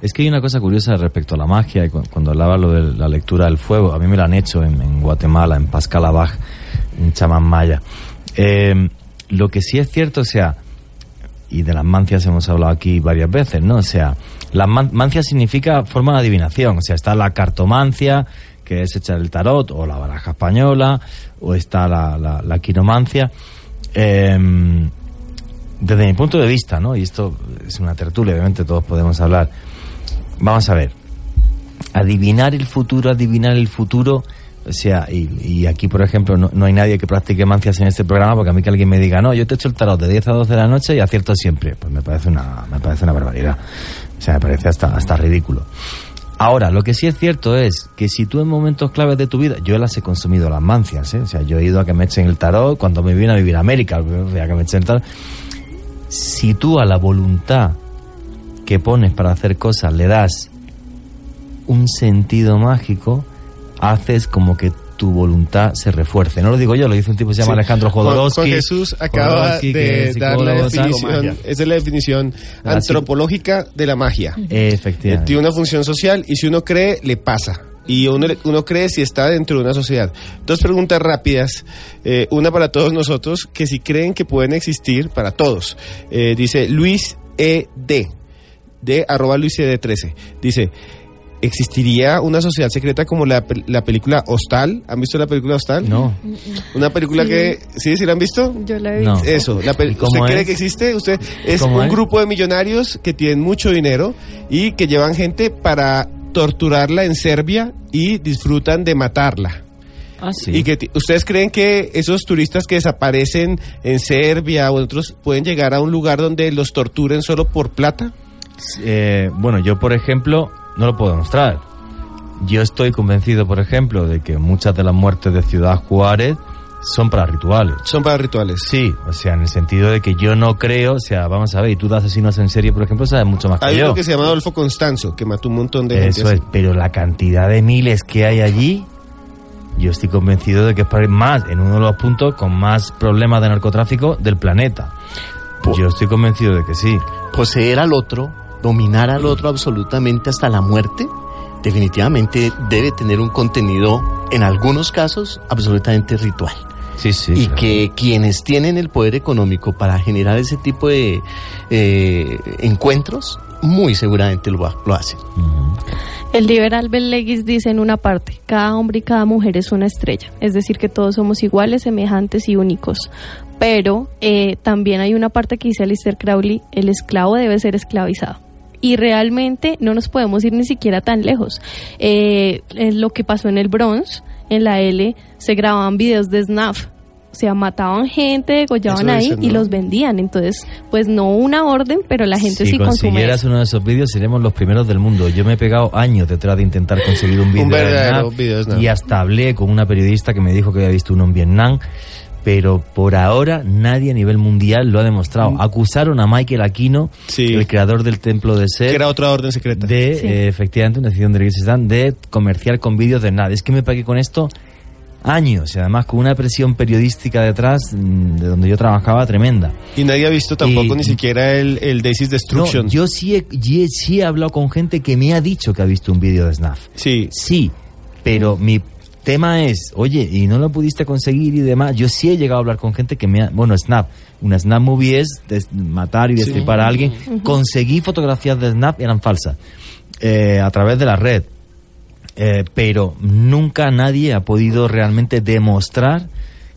Es que hay una cosa curiosa respecto a la magia, y cu- cuando hablaba lo de la lectura del fuego, a mí me la han hecho en, en Guatemala, en Pascal Abaj, un chamán maya. Eh, lo que sí es cierto, o sea, y de las mancias hemos hablado aquí varias veces, ¿no? O sea, la man- mancia significa forma de adivinación, o sea, está la cartomancia, que es echar el tarot, o la baraja española, o está la, la, la quiromancia. Em, desde mi punto de vista, ¿no? Y esto es una tertulia, obviamente todos podemos hablar. Vamos a ver. Adivinar el futuro, adivinar el futuro. O sea, y, y aquí, por ejemplo, no, no hay nadie que practique mancias en este programa porque a mí que alguien me diga, no, yo te echo el tarot de 10 a 12 de la noche y acierto siempre. Pues me parece una, me parece una barbaridad. O sea, me parece hasta, hasta ridículo. Ahora, lo que sí es cierto es que si tú en momentos claves de tu vida, yo las he consumido las mancias, ¿eh? o sea, yo he ido a que me echen el tarot cuando me vine a vivir a América, sea, que me echen el tarot. Si tú a la voluntad que pones para hacer cosas le das un sentido mágico, haces como que tu voluntad se refuerce. No lo digo yo, lo dice un tipo que se llama Sí. Alejandro Jodorowsky. Juan Jesús acaba Jodorowsky, de dar la definición, esa es la definición La psi- antropológica de la magia. Efectivamente. Tiene una función social y si uno cree, le pasa. Y uno, uno cree si está dentro de una sociedad. Dos preguntas rápidas. eh, una para todos nosotros, que si creen que pueden existir, para todos. Eh, dice Luis E. D. De arroba Luis E. D. 13. Dice, ¿existiría una sociedad secreta como la, la película Hostal? ¿Han visto la película Hostal? No. Una película Sí. que... ¿Sí? ¿Sí la han visto? Yo la he No. visto. Eso, la ¿Y cómo ¿usted cree es? que existe? Usted es ¿Cómo un es? grupo de millonarios que tienen mucho dinero y que llevan gente para torturarla en Serbia y disfrutan de matarla. Ah, sí. Y que ustedes creen que esos turistas que desaparecen en Serbia o en otros pueden llegar a un lugar donde los torturen solo por plata? Eh, bueno, yo, por ejemplo, no lo puedo demostrar. Yo estoy convencido, por ejemplo, de que muchas de las muertes de Ciudad Juárez son para rituales. Son para rituales. Sí, o sea, en el sentido de que yo no creo, o sea, vamos a ver, y tú de asesinos en serie, por ejemplo, sabes mucho más que Hay yo. uno que se llama Adolfo Constanzo, que mató un montón de gente. Eso así. es, pero la cantidad de miles que hay allí, yo estoy convencido de que es para ir más, en uno de los puntos con más problemas de narcotráfico del planeta. Yo estoy convencido de que sí. poseer al otro, dominar al otro absolutamente hasta la muerte, definitivamente debe tener un contenido, en algunos casos, absolutamente ritual. Sí, sí. y claro. que quienes tienen el poder económico para generar ese tipo de eh, encuentros, muy seguramente lo, lo hacen. El liberal Belleguis dice en una parte, cada hombre y cada mujer es una estrella, es decir, que todos somos iguales, semejantes y únicos. Pero eh, también hay una parte que dice Alistair Crowley, el esclavo debe ser esclavizado. Y realmente no nos podemos ir ni siquiera tan lejos. Eh, lo que pasó en el Bronx, en la L, se grababan videos de SNAF. O sea, mataban gente, degollaban ahí dicen, y los vendían. Entonces, pues no una orden, pero la gente si sí consume. consiguieras eso. uno de esos vídeos, seremos los primeros del mundo. Yo me he pegado años detrás de intentar conseguir un de de Snap. y hasta hablé con una periodista que me dijo que había visto uno en Vietnam. Pero por ahora nadie a nivel mundial lo ha demostrado. Acusaron a Michael Aquino, Mm. Sí. el creador del templo de Que Set, era otra orden secreta. de Sí. eh, efectivamente una decisión de Islam, de comerciar con vídeos de nada. Es que me pagué con esto años y además con una presión periodística detrás mm, de donde yo trabajaba tremenda. Y nadie ha visto tampoco Y- ni siquiera el, el Daisy's Destruction. No, yo sí he, sí he hablado con gente que me ha dicho que ha visto un vídeo de Snaf. Sí. Sí, pero mi tema es, oye, y no lo pudiste conseguir y demás. Yo sí he llegado a hablar con gente que me ha. Bueno, Snap. Una Snap movie es matar y destripar a alguien. Conseguí fotografías de Snap, eran falsas. eh, a través de la red. Eh, pero nunca nadie ha podido realmente demostrar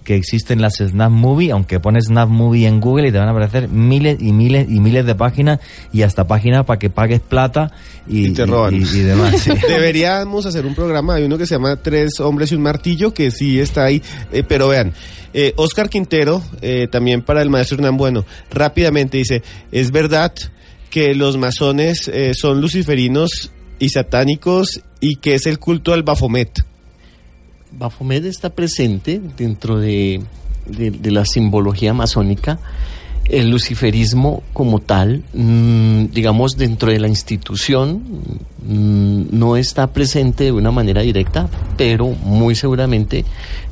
que existen las Snap Movie, aunque pones Snap Movie en Google y te van a aparecer miles y miles y miles de páginas y hasta páginas para que pagues plata y, Y te roban. y- y demás. sí. Deberíamos hacer un programa, hay uno que se llama Tres hombres y un martillo, que sí está ahí, eh, pero vean, eh, Oscar Quintero, eh, también para el maestro Hernán Bueno, rápidamente dice, es verdad que los masones eh, son luciferinos y satánicos y que es el culto al Bafomet. Baphomet está presente dentro de, de- la simbología masónica el luciferismo como tal, mm, digamos, dentro de la institución, mm, no está presente de una manera directa, pero muy seguramente,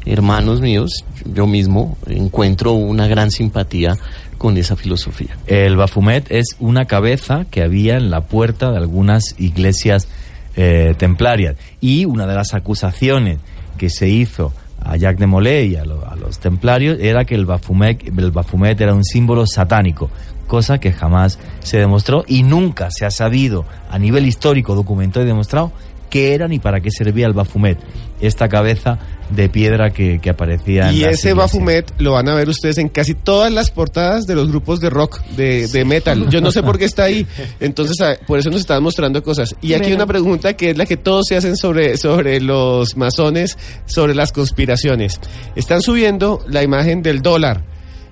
hermanos míos, yo mismo encuentro una gran simpatía con esa filosofía. El Bafumet es una cabeza que había en la puerta de algunas iglesias eh, templarias y una de las acusaciones que se hizo a Jacques de Molay y a, lo- a los templarios era que el Bafumet, el Bafumet era un símbolo satánico, cosa que jamás se demostró y nunca se ha sabido a nivel histórico, documentado y demostrado qué era ni para qué servía el Bafumet, esta cabeza de piedra que, que aparecía en Y ese iglesias. Bafumet lo van a ver ustedes en casi todas las portadas de los grupos de rock, de, de metal. Yo no sé por qué está ahí. Entonces, a- por eso nos están mostrando cosas. Y aquí hay una pregunta que es la que todos se hacen sobre, sobre los masones, sobre las conspiraciones. Están subiendo la imagen del dólar.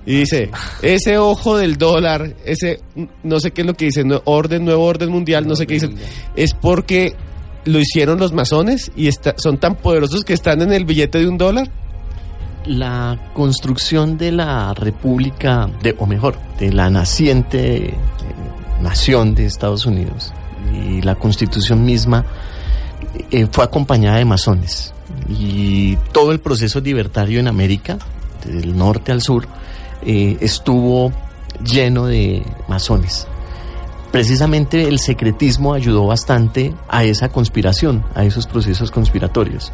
Y dice, ese ojo del dólar, ese, no sé qué es lo que dice, no- orden, nuevo orden mundial, no sé qué dicen, es porque lo hicieron los masones y son tan poderosos que están en el billete de un dólar. La construcción de la república, de, o mejor, de la naciente eh, nación de Estados Unidos y la constitución misma eh, fue acompañada de masones. Y todo el proceso libertario en América, del norte al sur, eh, estuvo lleno de masones. Precisamente el secretismo ayudó bastante a esa conspiración, a esos procesos conspiratorios.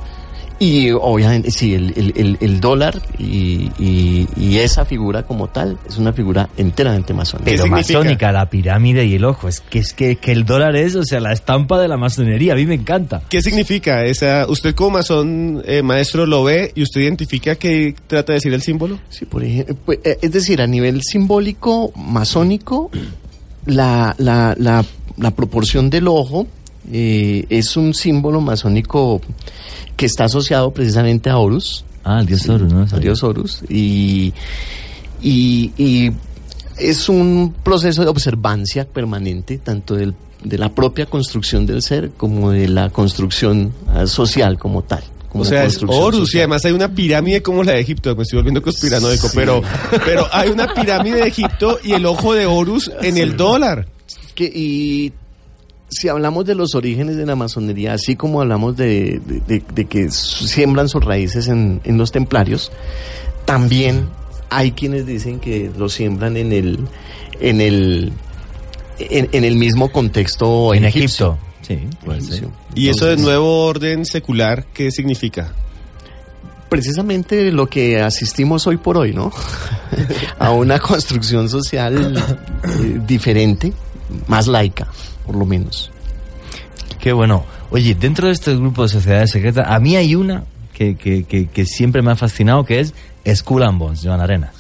Y obviamente, sí, el, el- el- el dólar y, y- y esa figura como tal es una figura enteramente masónica. Pero masónica, la pirámide y el ojo. Es que es que, que el dólar es, o sea, la estampa de la masonería. A mí me encanta. ¿Qué significa esa? Usted como masón, eh, maestro, lo ve y usted identifica qué trata de decir el símbolo. Sí, por ejemplo, pues, eh, es decir, a nivel simbólico, masónico, la, la, la, la proporción del ojo eh, es un símbolo masónico que está asociado precisamente a Horus, Ah, el dios Horus, ¿no? a Dios Horus, y, y, y es un proceso de observancia permanente, tanto del, de la propia construcción del ser como de la construcción ah, social como tal. Como O sea, es Horus y además hay una pirámide como la de Egipto. Me estoy volviendo conspiranoico, Sí. pero, pero hay una pirámide de Egipto y el ojo de Horus en el dólar. que y si hablamos de los orígenes de la masonería, así como hablamos de, de- de- de que siembran sus raíces en, en los templarios, también hay quienes dicen que lo siembran en el en el en, en el mismo contexto En egipcio. Egipto. Sí, puede ser. Y eso de nuevo orden secular, ¿qué significa? precisamente lo que asistimos hoy por hoy, ¿no? a una construcción social eh, diferente, más laica, por lo menos. Qué bueno. Oye, dentro de estos grupos de sociedades secretas, a mí hay una que, que, que, que siempre me ha fascinado, que es Skull and Bones, Joan Arena.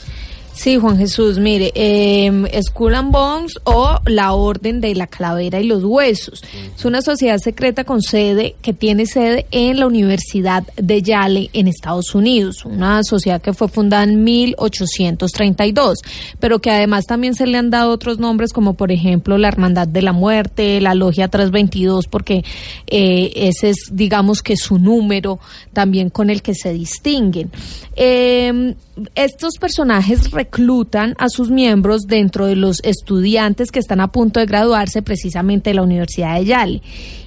Sí, Juan Jesús, mire, eh, Skull and Bones o la Orden de la Calavera y los Huesos. Es una sociedad secreta con sede, que tiene sede en la Universidad de Yale en Estados Unidos. Una sociedad que fue fundada en 1832, pero que además también se le han dado otros nombres como por ejemplo la Hermandad de la Muerte, la Logia 322, porque eh, ese es digamos que su número también con el que se distinguen. Eh, estos personajes reclutan a sus miembros dentro de los estudiantes que están a punto de graduarse precisamente de la Universidad de Yale.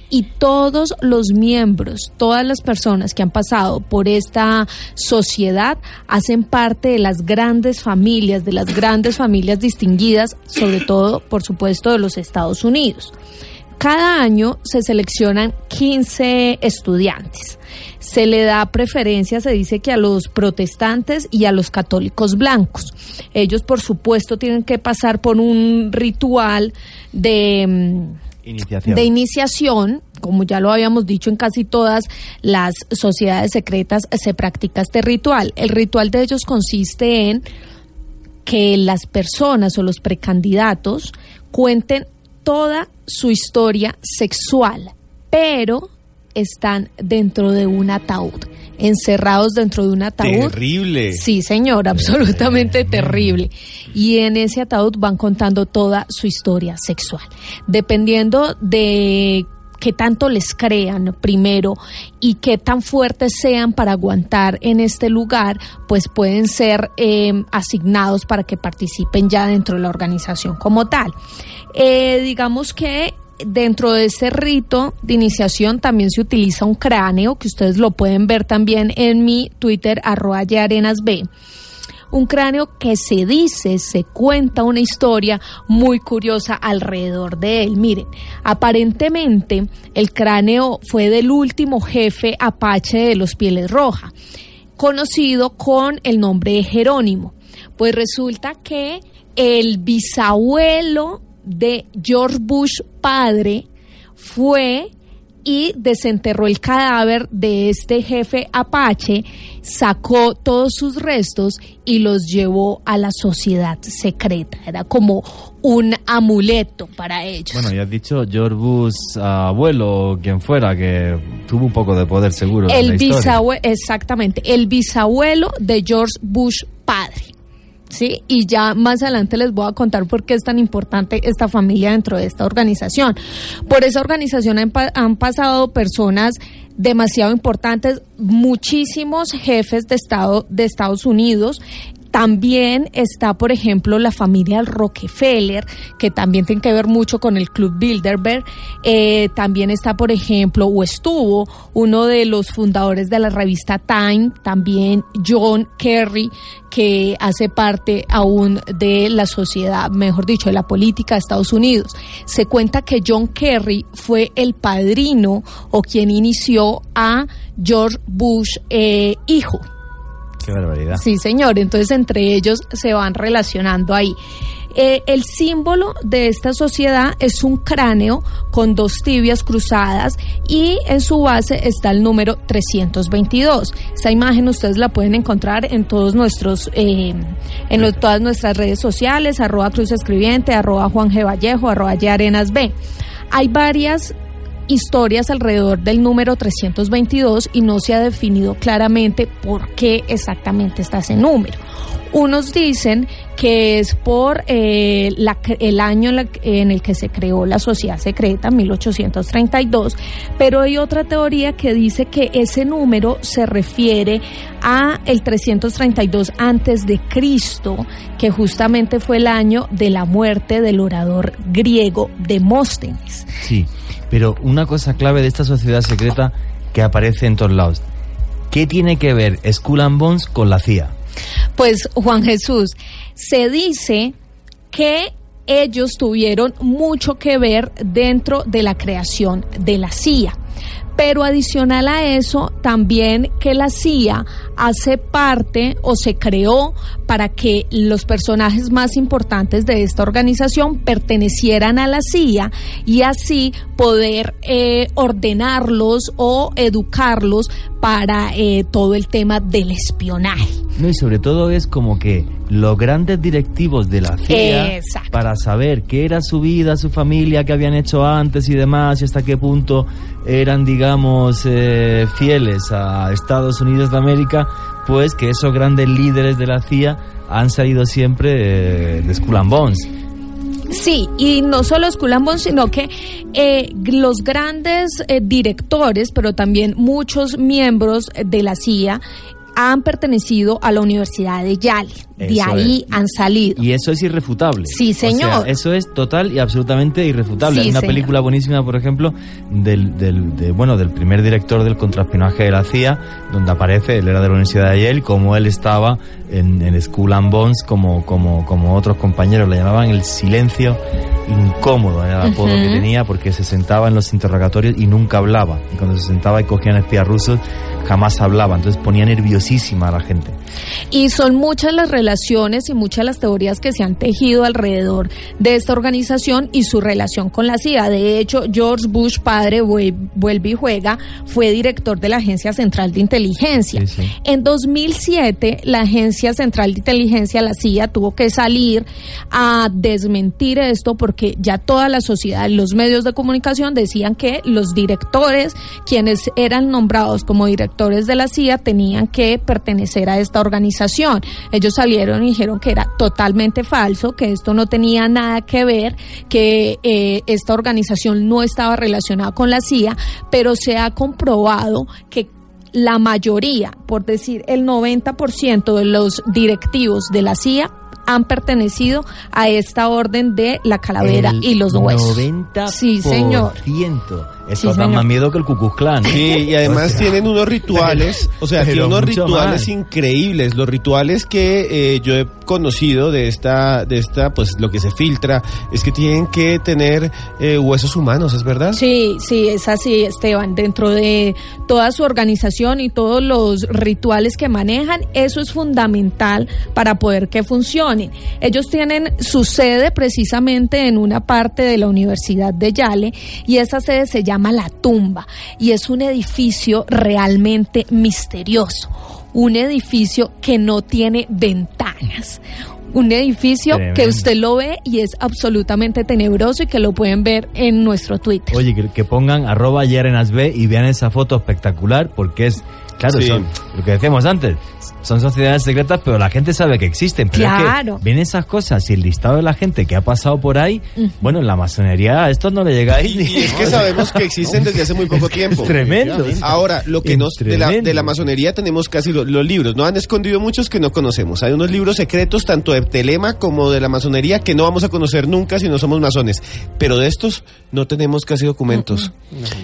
Y todos los miembros, todas las personas que han pasado por esta sociedad hacen parte de las grandes familias, de las grandes familias distinguidas, sobre todo, por supuesto, de los Estados Unidos. Cada año se seleccionan 15 estudiantes. Se le da preferencia, se dice que a los protestantes y a los católicos blancos. Ellos, por supuesto, tienen que pasar por un ritual de... mm, Iniciación. de iniciación, como ya lo habíamos dicho en casi todas las sociedades secretas, se practica este ritual. El ritual de ellos consiste en que las personas o los precandidatos cuenten toda su historia sexual, pero están dentro de un ataúd, encerrados dentro de un ataúd. Terrible. Sí, señor, absolutamente terrible. Y en ese ataúd van contando toda su historia sexual. Dependiendo de qué tanto les crean primero y qué tan fuertes sean para aguantar en este lugar, pues pueden ser eh, asignados para que participen ya dentro de la organización como tal. Eh, digamos que dentro de este rito de iniciación también se utiliza un cráneo, que ustedes lo pueden ver también en mi Twitter, arroba B. Un cráneo que se dice, se cuenta una historia muy curiosa alrededor de él. Miren, aparentemente el cráneo fue del último jefe apache de los Pieles Rojas, conocido con el nombre de Jerónimo. Pues resulta que el bisabuelo de George Bush padre fue y desenterró el cadáver de este jefe apache, sacó todos sus restos y los llevó a la sociedad secreta. Era como un amuleto para ellos. Bueno, ya has dicho George Bush abuelo o quien fuera, que tuvo un poco de poder seguro. El bisabuelo, exactamente, el bisabuelo de George Bush. ¿Sí? Y ya más adelante les voy a contar por qué es tan importante esta familia dentro de esta organización. Por esa organización han, han pasado personas demasiado importantes, muchísimos jefes de Estado de Estados Unidos, también está, por ejemplo, la familia Rockefeller, que también tiene que ver mucho con el Club Bilderberg. Eh, también está, por ejemplo, o estuvo uno de los fundadores de la revista Time, también John Kerry, que hace parte aún de la sociedad, mejor dicho, de la política de Estados Unidos. Se cuenta que John Kerry fue el padrino o quien inició a George Bush eh, hijo. Barbaridad. Sí, señor. Entonces, entre ellos se van relacionando ahí. Eh, el símbolo de esta sociedad es un cráneo con dos tibias cruzadas y en su base está el número 322. Esta imagen ustedes la pueden encontrar en todos nuestros, eh, en todas nuestras redes sociales, arroba Cruz Escribiente, arroba Juan G. Vallejo, arroba Arenas B. Hay varias historias alrededor del número 322 y no se ha definido claramente por qué exactamente está ese número. Unos dicen que es por eh, el año en, el que se creó la sociedad secreta, 1832, pero hay otra teoría que dice que ese número se refiere a el 332 antes de Cristo, que justamente fue el año de la muerte del orador griego Demóstenes. Sí. Pero una cosa clave de esta sociedad secreta que aparece en todos lados. ¿Qué tiene que ver Skull and Bones con la CIA? Pues Juan Jesús, se dice que ellos tuvieron mucho que ver dentro de la creación de la CIA. Pero adicional a eso, también que la CIA hace parte o se creó para que los personajes más importantes de esta organización pertenecieran a la CIA y así poder eh, ordenarlos o educarlos para eh, todo el tema del espionaje. No, y sobre todo es como que los grandes directivos de la CIA para saber qué era su vida, su familia, qué habían hecho antes y demás, y hasta qué punto eran, digamos, eh, fieles a Estados Unidos de América, pues que esos grandes líderes de la CIA han salido siempre eh, de Skull. Sí, y no solo Skull sino que eh, los grandes directores, pero también muchos miembros de la CIA han pertenecido a la Universidad de Yale. de ahí han salido. Y eso es irrefutable. Sí, señor. eso es total y absolutamente irrefutable. Hay una película buenísima, por ejemplo, del, del, bueno, del primer director del contraespionaje de la CIA, donde aparece, él era de la Universidad de Yale, como él estaba en, en School and Bones, como, como, como otros compañeros, le llamaban el silencio incómodo, era el apodo que tenía, porque se sentaba en los interrogatorios y nunca hablaba. Y cuando se sentaba y cogían espías rusos, jamás hablaba, entonces ponía nerviosísima a la gente. Y son muchas las relaciones y muchas las teorías que se han tejido alrededor de esta organización y su relación con la CIA. De hecho, George Bush padre vuelve y juega, fue director de la Agencia Central de Inteligencia. En 2007, la Agencia Central de Inteligencia, la CIA, tuvo que salir a desmentir esto porque ya toda la sociedad, los medios de comunicación decían que los directores, quienes eran nombrados como directores de la CIA, tenían que pertenecer a esta organización. Ellos salieron y dijeron que era totalmente falso, que esto no tenía nada que ver, que eh, esta organización no estaba relacionada con la CIA, pero se ha comprobado que la mayoría, por decir el 90% de los directivos de la CIA han pertenecido a esta orden de la calavera El y los huesos. 90%. Sí, señor. Esto Sí, da más miedo que el Ku Klan. ¿eh? Sí, y además O sea, tienen unos rituales, o sea, tienen unos rituales increíbles, los rituales que eh, yo he conocido de esta, de esta, pues lo que se filtra es que tienen que tener eh, huesos humanos, ¿es verdad? Sí, sí, es así, Esteban. Dentro de toda su organización y todos los rituales que manejan, eso es fundamental para poder que funcionen. Ellos tienen su sede precisamente en una parte de la Universidad de Yale y esa sede se llama La Tumba y es un edificio realmente misterioso. Un edificio que no tiene ventanas. Un edificio que usted lo ve y es absolutamente tenebroso y que lo pueden ver en nuestro Twitter. Oye, que, que pongan arroba B y vean esa foto espectacular porque es, claro, Sí. son, lo que decíamos antes, son sociedades secretas, pero la gente sabe que existen. Pero es que Claro. ven esas cosas y el listado de la gente que ha pasado por ahí, bueno, en la masonería a esto no le llega ahí. Y es que sabemos que existen desde hace muy poco tiempo. tremendo. Ahora, lo que Es nos de la, de la masonería tenemos casi lo- los libros. No han escondido muchos que no conocemos. Hay unos libros secretos tanto de Telema como de la masonería que no vamos a conocer nunca si no somos masones. Pero de estos no tenemos casi documentos.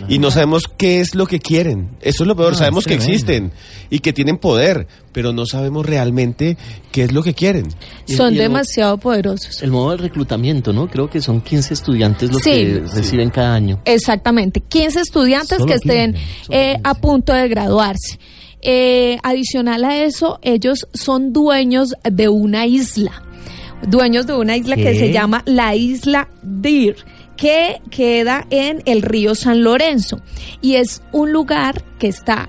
Y no sabemos qué es lo que quieren. Eso es lo peor. No, sabemos es que tremendo. Existen y que tienen poder, pero no sabemos realmente qué es lo que quieren. Son demasiado poderosos. El modo de reclutamiento, ¿no? Creo que son 15 estudiantes los Sí. que reciben cada año. Exactamente, 15 estudiantes Solo que estén 15, eh, a punto de graduarse. Eh, adicional a eso, ellos son dueños de una isla, dueños de una isla que se llama la isla Dir que queda en el río San Lorenzo y es un lugar que está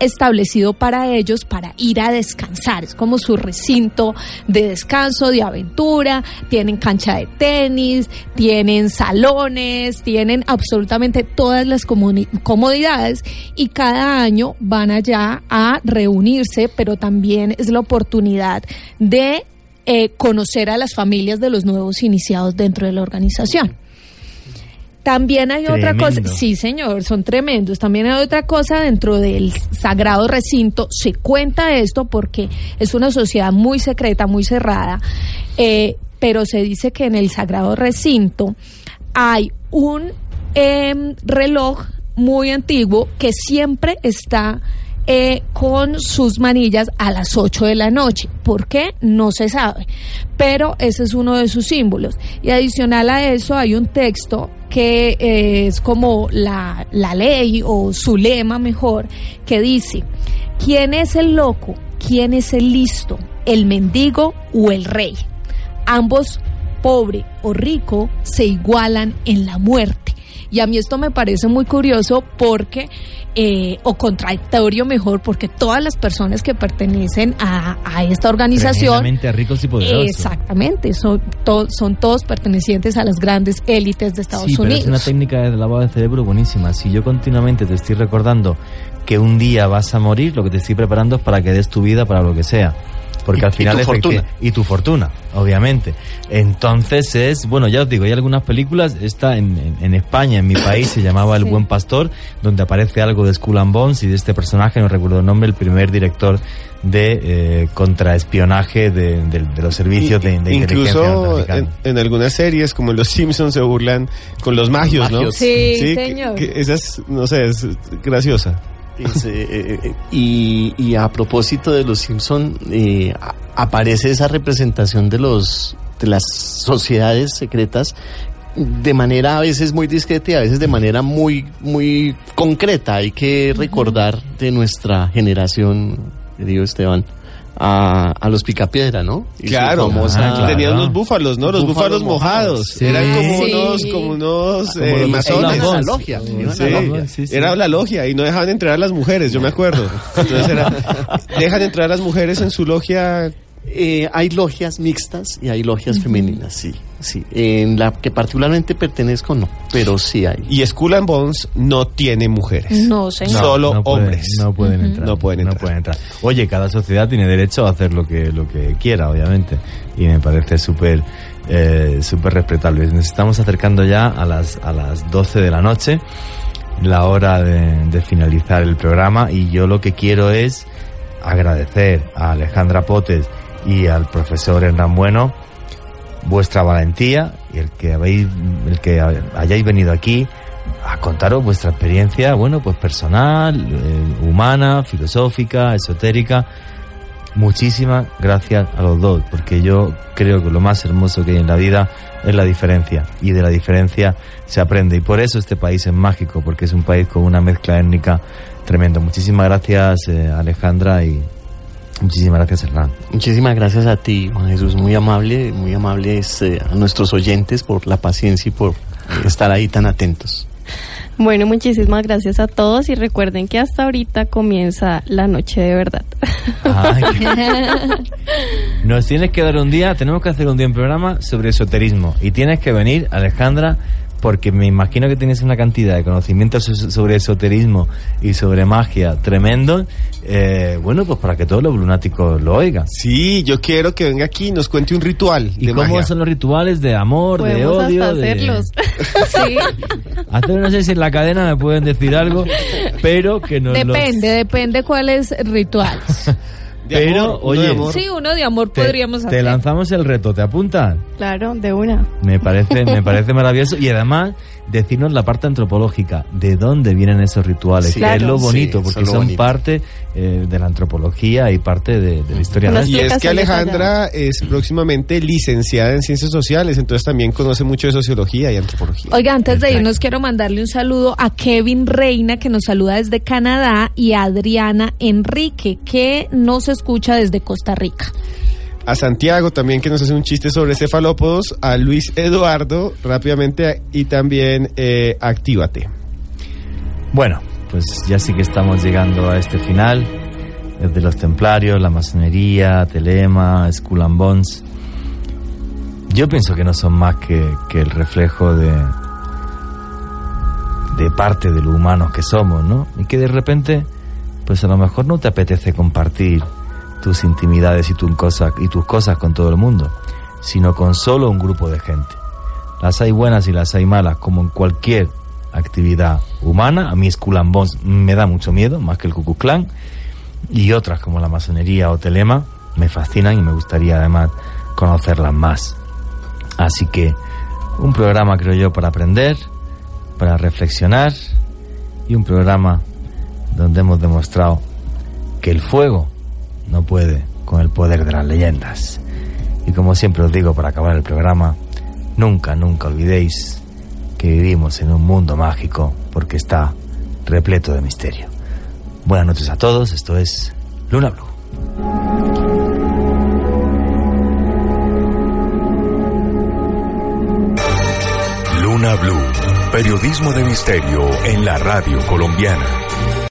establecido para ellos para ir a descansar. Es como su recinto de descanso, de aventura. Tienen cancha de tenis, tienen salones, tienen absolutamente todas las comodidades y cada año van allá a reunirse, pero también es la oportunidad de eh, conocer a las familias de los nuevos iniciados dentro de la organización. También hay otra cosa, sí señor, son tremendos. También hay otra cosa dentro del sagrado recinto. Se cuenta esto porque es una sociedad muy secreta, muy cerrada, eh, pero se dice que en el sagrado recinto hay un em, reloj muy antiguo que siempre está eh, con sus manillas a las 8 de la noche. ¿Por qué? No se sabe. Pero ese es uno de sus símbolos. Y adicional a eso hay un texto que eh, es como la, la ley o su lema mejor, que dice, ¿quién es el loco? ¿Quién es el listo? ¿El mendigo o el rey? Ambos, pobre o rico, se igualan en la muerte. Y a mí esto me parece muy curioso porque, eh, o contradictorio mejor, porque todas las personas que pertenecen a, a esta organización, ricos y poderosos. exactamente, son, to- son todos pertenecientes a las grandes élites de Estados sí, pero Unidos. es una técnica de lavado de cerebro buenísima. Si yo continuamente te estoy recordando que un día vas a morir, lo que te estoy preparando es para que des tu vida para lo que sea. Porque Y- al y final tu es fortuna. que- y tu fortuna, obviamente. Entonces es, bueno, ya os digo, hay algunas películas, esta en, en- en España, en mi país, se llamaba El Sí. Buen Pastor, donde aparece algo de Skull and Bones y de este personaje, no recuerdo el nombre, el primer director de eh, contraespionaje de, de- de los servicios de, de inteligencia Incluso en, algunas series, como en Los Simpsons, se burlan con los magios, ¿no? Magios. Sí, que- señor. que esa es, no sé, es graciosa. Es, eh, eh, eh, y, y a propósito de los Simpson, eh, aparece esa representación de los de las sociedades secretas de manera a veces muy discreta y a veces de manera muy muy concreta. Hay que recordar de nuestra generación, querido Esteban, a, a los Picapiedra, ¿no? Claro, famosa- Ah, claro. tenían unos búfalos, ¿no? Los búfalos, Búfalos mojados. Sí. Eran como Sí. unos, como unos Como eh, masones. la la logia. Sí, sí. Era la logia y no dejaban entrar a las mujeres, yo me acuerdo. Entonces era, dejan entrar a las mujeres en su logia Eh, hay logias mixtas y hay logias femeninas, sí, sí. En la que particularmente pertenezco, no, pero sí hay. Y Skull and Bones no tiene mujeres. No, señor. Solo no pueden- hombres. no pueden entrar. No pueden entrar. pueden entrar. Oye, cada sociedad tiene derecho a hacer lo que, lo que quiera, obviamente. Y me parece súper eh, súper respetable. Nos estamos acercando ya a las, a las 12 de la noche, la hora de, de finalizar el programa. Y yo lo que quiero es agradecer a Alejandra Potes y al profesor Hernán Bueno vuestra valentía y el que habéis el que hayáis venido aquí a contaros vuestra experiencia, bueno, pues personal, eh, humana, filosófica, esotérica. Muchísimas gracias a los dos, porque yo creo que lo más hermoso que hay en la vida es la diferencia, y de la diferencia se aprende, y por eso este país es mágico, porque es un país con una mezcla étnica tremenda. Muchísimas gracias eh, Alejandra y muchísimas gracias Hernán. Muchísimas gracias a ti, Juan Jesús, muy amable, muy amables eh, a nuestros oyentes por la paciencia y por estar ahí tan atentos. Bueno, muchísimas gracias a todos y recuerden que hasta ahorita comienza la noche de verdad. Ay, Nos tienes que dar un día, tenemos que hacer un día en programa sobre esoterismo. Y tienes que venir, Alejandra, porque me imagino que tienes una cantidad de conocimientos so- sobre esoterismo y sobre magia tremendo. eh, bueno, pues para que todos los lunáticos lo oigan. Sí, yo quiero que venga aquí y nos cuente un ritual ¿Y de cómo magia. son los rituales de amor, de odio? hasta de- hacerlos. Sí, Hacer, no sé si en la cadena me pueden decir algo, pero que nos lo- depende, depende cuáles rituales. De Pero, amor, uno de oye, amor. Sí, uno de amor te, podríamos te hacer. lanzamos el reto, ¿te apuntas? Claro, de una. Me parece, me parece maravilloso y además decirnos la parte antropológica, de dónde vienen esos rituales, Sí, que es lo bonito, Sí, porque lo son bonito. parte eh, de la antropología y parte de, de la historia. Y es que Alejandra es próximamente licenciada en ciencias sociales, entonces también conoce mucho de sociología y antropología. Oiga, antes de irnos quiero mandarle un saludo a Kevin Reina que nos saluda desde Canadá y a Adriana Enrique que nos escucha desde Costa Rica. A Santiago también que nos hace un chiste sobre cefalópodos, a Luis Eduardo rápidamente y también eh, Actívate. Bueno, pues ya sí que estamos llegando a este final. Desde los templarios, la masonería, Telema, Skull and. Yo pienso que no son más que, que el reflejo de, de parte de lo humanos que somos, ¿no? Y que de repente, pues a lo mejor no te apetece compartir tus intimidades y, tus cosas, y tus cosas con todo el mundo, sino con solo un grupo de gente. Las hay buenas y las hay malas, como en cualquier actividad humana. A mí Bones me da mucho miedo, más que el Klan. Y otras como la masonería o Telema me fascinan y me gustaría además conocerlas más. Así que un programa creo yo para aprender, para reflexionar y un programa donde hemos demostrado que el fuego no puede con el poder de las leyendas. Y como siempre os digo para acabar el programa, nunca, nunca olvidéis que vivimos en un mundo mágico porque está repleto de misterio. Buenas noches a todos, esto es Luna Blue. Luna Blue, periodismo de misterio en la radio colombiana.